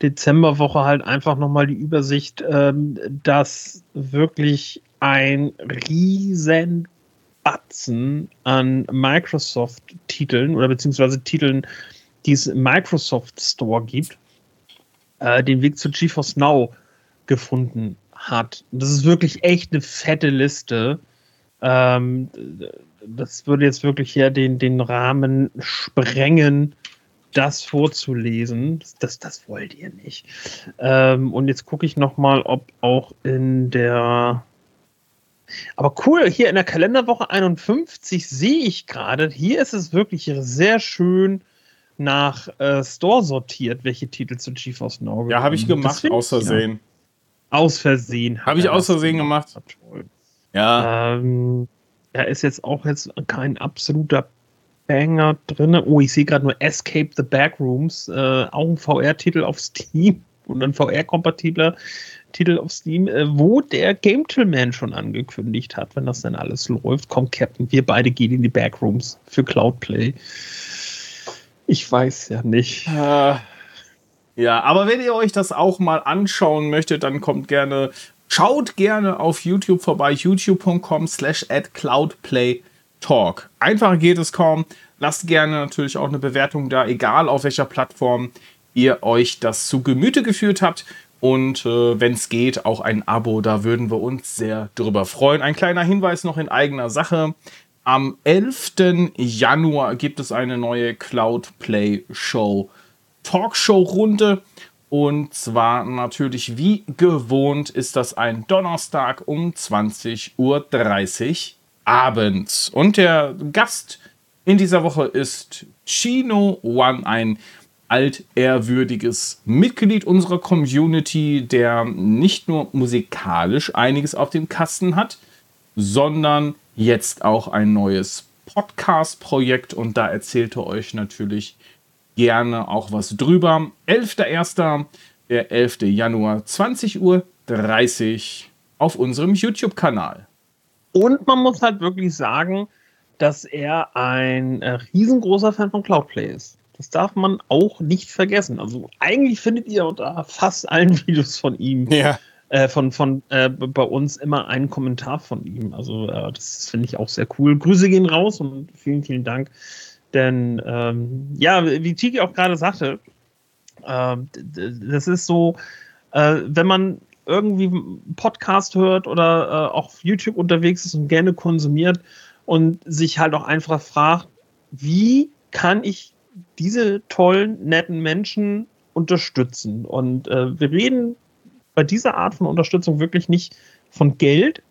Speaker 3: Dezemberwoche halt einfach nochmal die Übersicht, ähm, dass wirklich ein riesen Batzen an Microsoft-Titeln oder beziehungsweise Titeln, die es im Microsoft Store gibt, äh, den Weg zu GeForce Now gefunden hat. Das ist wirklich echt eine fette Liste. Ähm, das würde jetzt wirklich hier den, den Rahmen sprengen, das vorzulesen. Das, das wollt ihr nicht. Ähm, und jetzt gucke ich noch mal, ob auch in der aber cool, hier in der Kalenderwoche 51 sehe ich gerade, hier ist es wirklich sehr schön nach äh, Store sortiert, welche Titel zu GeForce Now
Speaker 2: Ja, habe ich gemacht, aus Versehen.
Speaker 3: Ja. Aus Versehen.
Speaker 2: Habe ich aus Versehen gemacht.
Speaker 3: Ja. Ähm, da ist jetzt auch jetzt kein absoluter Banger drin. Oh, ich sehe gerade nur Escape the Backrooms, äh, auch ein VR-Titel auf Steam und ein VR-kompatibler Titel auf Steam, äh, wo der Game Man schon angekündigt hat, wenn das dann alles läuft, kommt Captain, wir beide gehen in die Backrooms für Cloudplay. Ich weiß ja nicht. Äh,
Speaker 2: ja, aber wenn ihr euch das auch mal anschauen möchtet, dann kommt gerne, schaut gerne auf YouTube vorbei, youtube.com slash at cloudplaytalk. Einfacher geht es kaum. Lasst gerne natürlich auch eine Bewertung da, egal auf welcher Plattform ihr euch das zu Gemüte geführt habt. Und äh, wenn es geht, auch ein Abo, da würden wir uns sehr drüber freuen. Ein kleiner Hinweis noch in eigener Sache. Am 11. Januar gibt es eine neue Cloud Play Show Talkshow-Runde. Und zwar natürlich wie gewohnt ist das ein Donnerstag um 20.30 Uhr abends. Und der Gast in dieser Woche ist Chino One, ein altehrwürdiges Mitglied unserer Community, der nicht nur musikalisch einiges auf dem Kasten hat, sondern jetzt auch ein neues Podcast-Projekt und da erzählt er euch natürlich gerne auch was drüber. 11.01. der 11. Januar, 20.30 Uhr auf unserem YouTube-Kanal.
Speaker 3: Und man muss halt wirklich sagen, dass er ein äh, riesengroßer Fan von Cloudplay ist. Das darf man auch nicht vergessen. Also eigentlich findet ihr unter fast allen Videos von ihm,
Speaker 2: ja.
Speaker 3: äh, von, von äh, bei uns immer einen Kommentar von ihm. Also äh, das finde ich auch sehr cool. Grüße gehen raus und vielen, vielen Dank. Denn ähm, ja, wie Tiki auch gerade sagte, ähm, das ist so, äh, wenn man irgendwie einen Podcast hört oder äh, auch auf YouTube unterwegs ist und gerne konsumiert und sich halt auch einfach fragt, wie kann ich diese tollen, netten Menschen unterstützen. Und äh, wir reden bei dieser Art von Unterstützung wirklich nicht von Geld,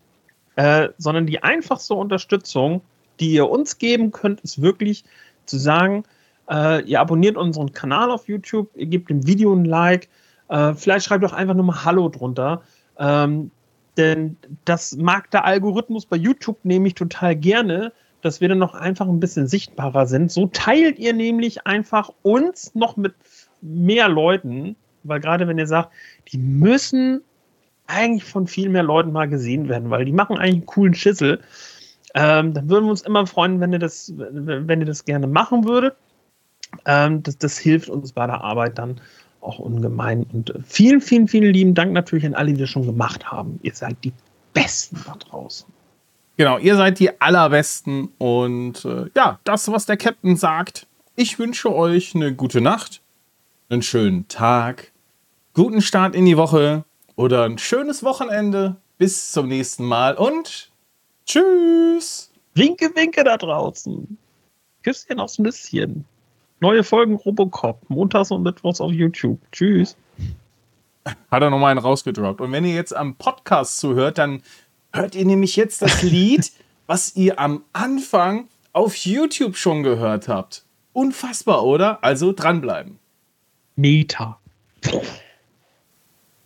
Speaker 3: äh, sondern die einfachste Unterstützung, die ihr uns geben könnt, ist wirklich zu sagen, äh, ihr abonniert unseren Kanal auf YouTube, ihr gebt dem Video ein Like, äh, vielleicht schreibt doch einfach nur mal Hallo drunter. Ähm, denn das mag der Algorithmus bei YouTube nämlich total gerne, dass wir dann noch einfach ein bisschen sichtbarer sind. So teilt ihr nämlich einfach uns noch mit mehr Leuten, weil gerade wenn ihr sagt, die müssen eigentlich von viel mehr Leuten mal gesehen werden, weil die machen eigentlich einen coolen Schüssel. Ähm, dann würden wir uns immer freuen, wenn ihr das, wenn ihr das gerne machen würdet. Ähm, das, das hilft uns bei der Arbeit dann auch ungemein. Und vielen, vielen, vielen lieben Dank natürlich an alle, die das schon gemacht haben. Ihr seid die Besten da draußen.
Speaker 2: Genau, ihr seid die allerbesten und äh, ja, das, was der Captain sagt. Ich wünsche euch eine gute Nacht, einen schönen Tag, guten Start in die Woche oder ein schönes Wochenende. Bis zum nächsten Mal und tschüss.
Speaker 3: Winke, winke da draußen. Küsschen aufs Nüsschen. Neue Folgen Robocop, montags und mittwochs auf YouTube. Tschüss.
Speaker 2: Hat er nochmal einen rausgedroppt. Und wenn ihr jetzt am Podcast zuhört, dann hört ihr nämlich jetzt das Lied, was ihr am Anfang auf YouTube schon gehört habt. Unfassbar, oder? Also dranbleiben.
Speaker 3: Meta.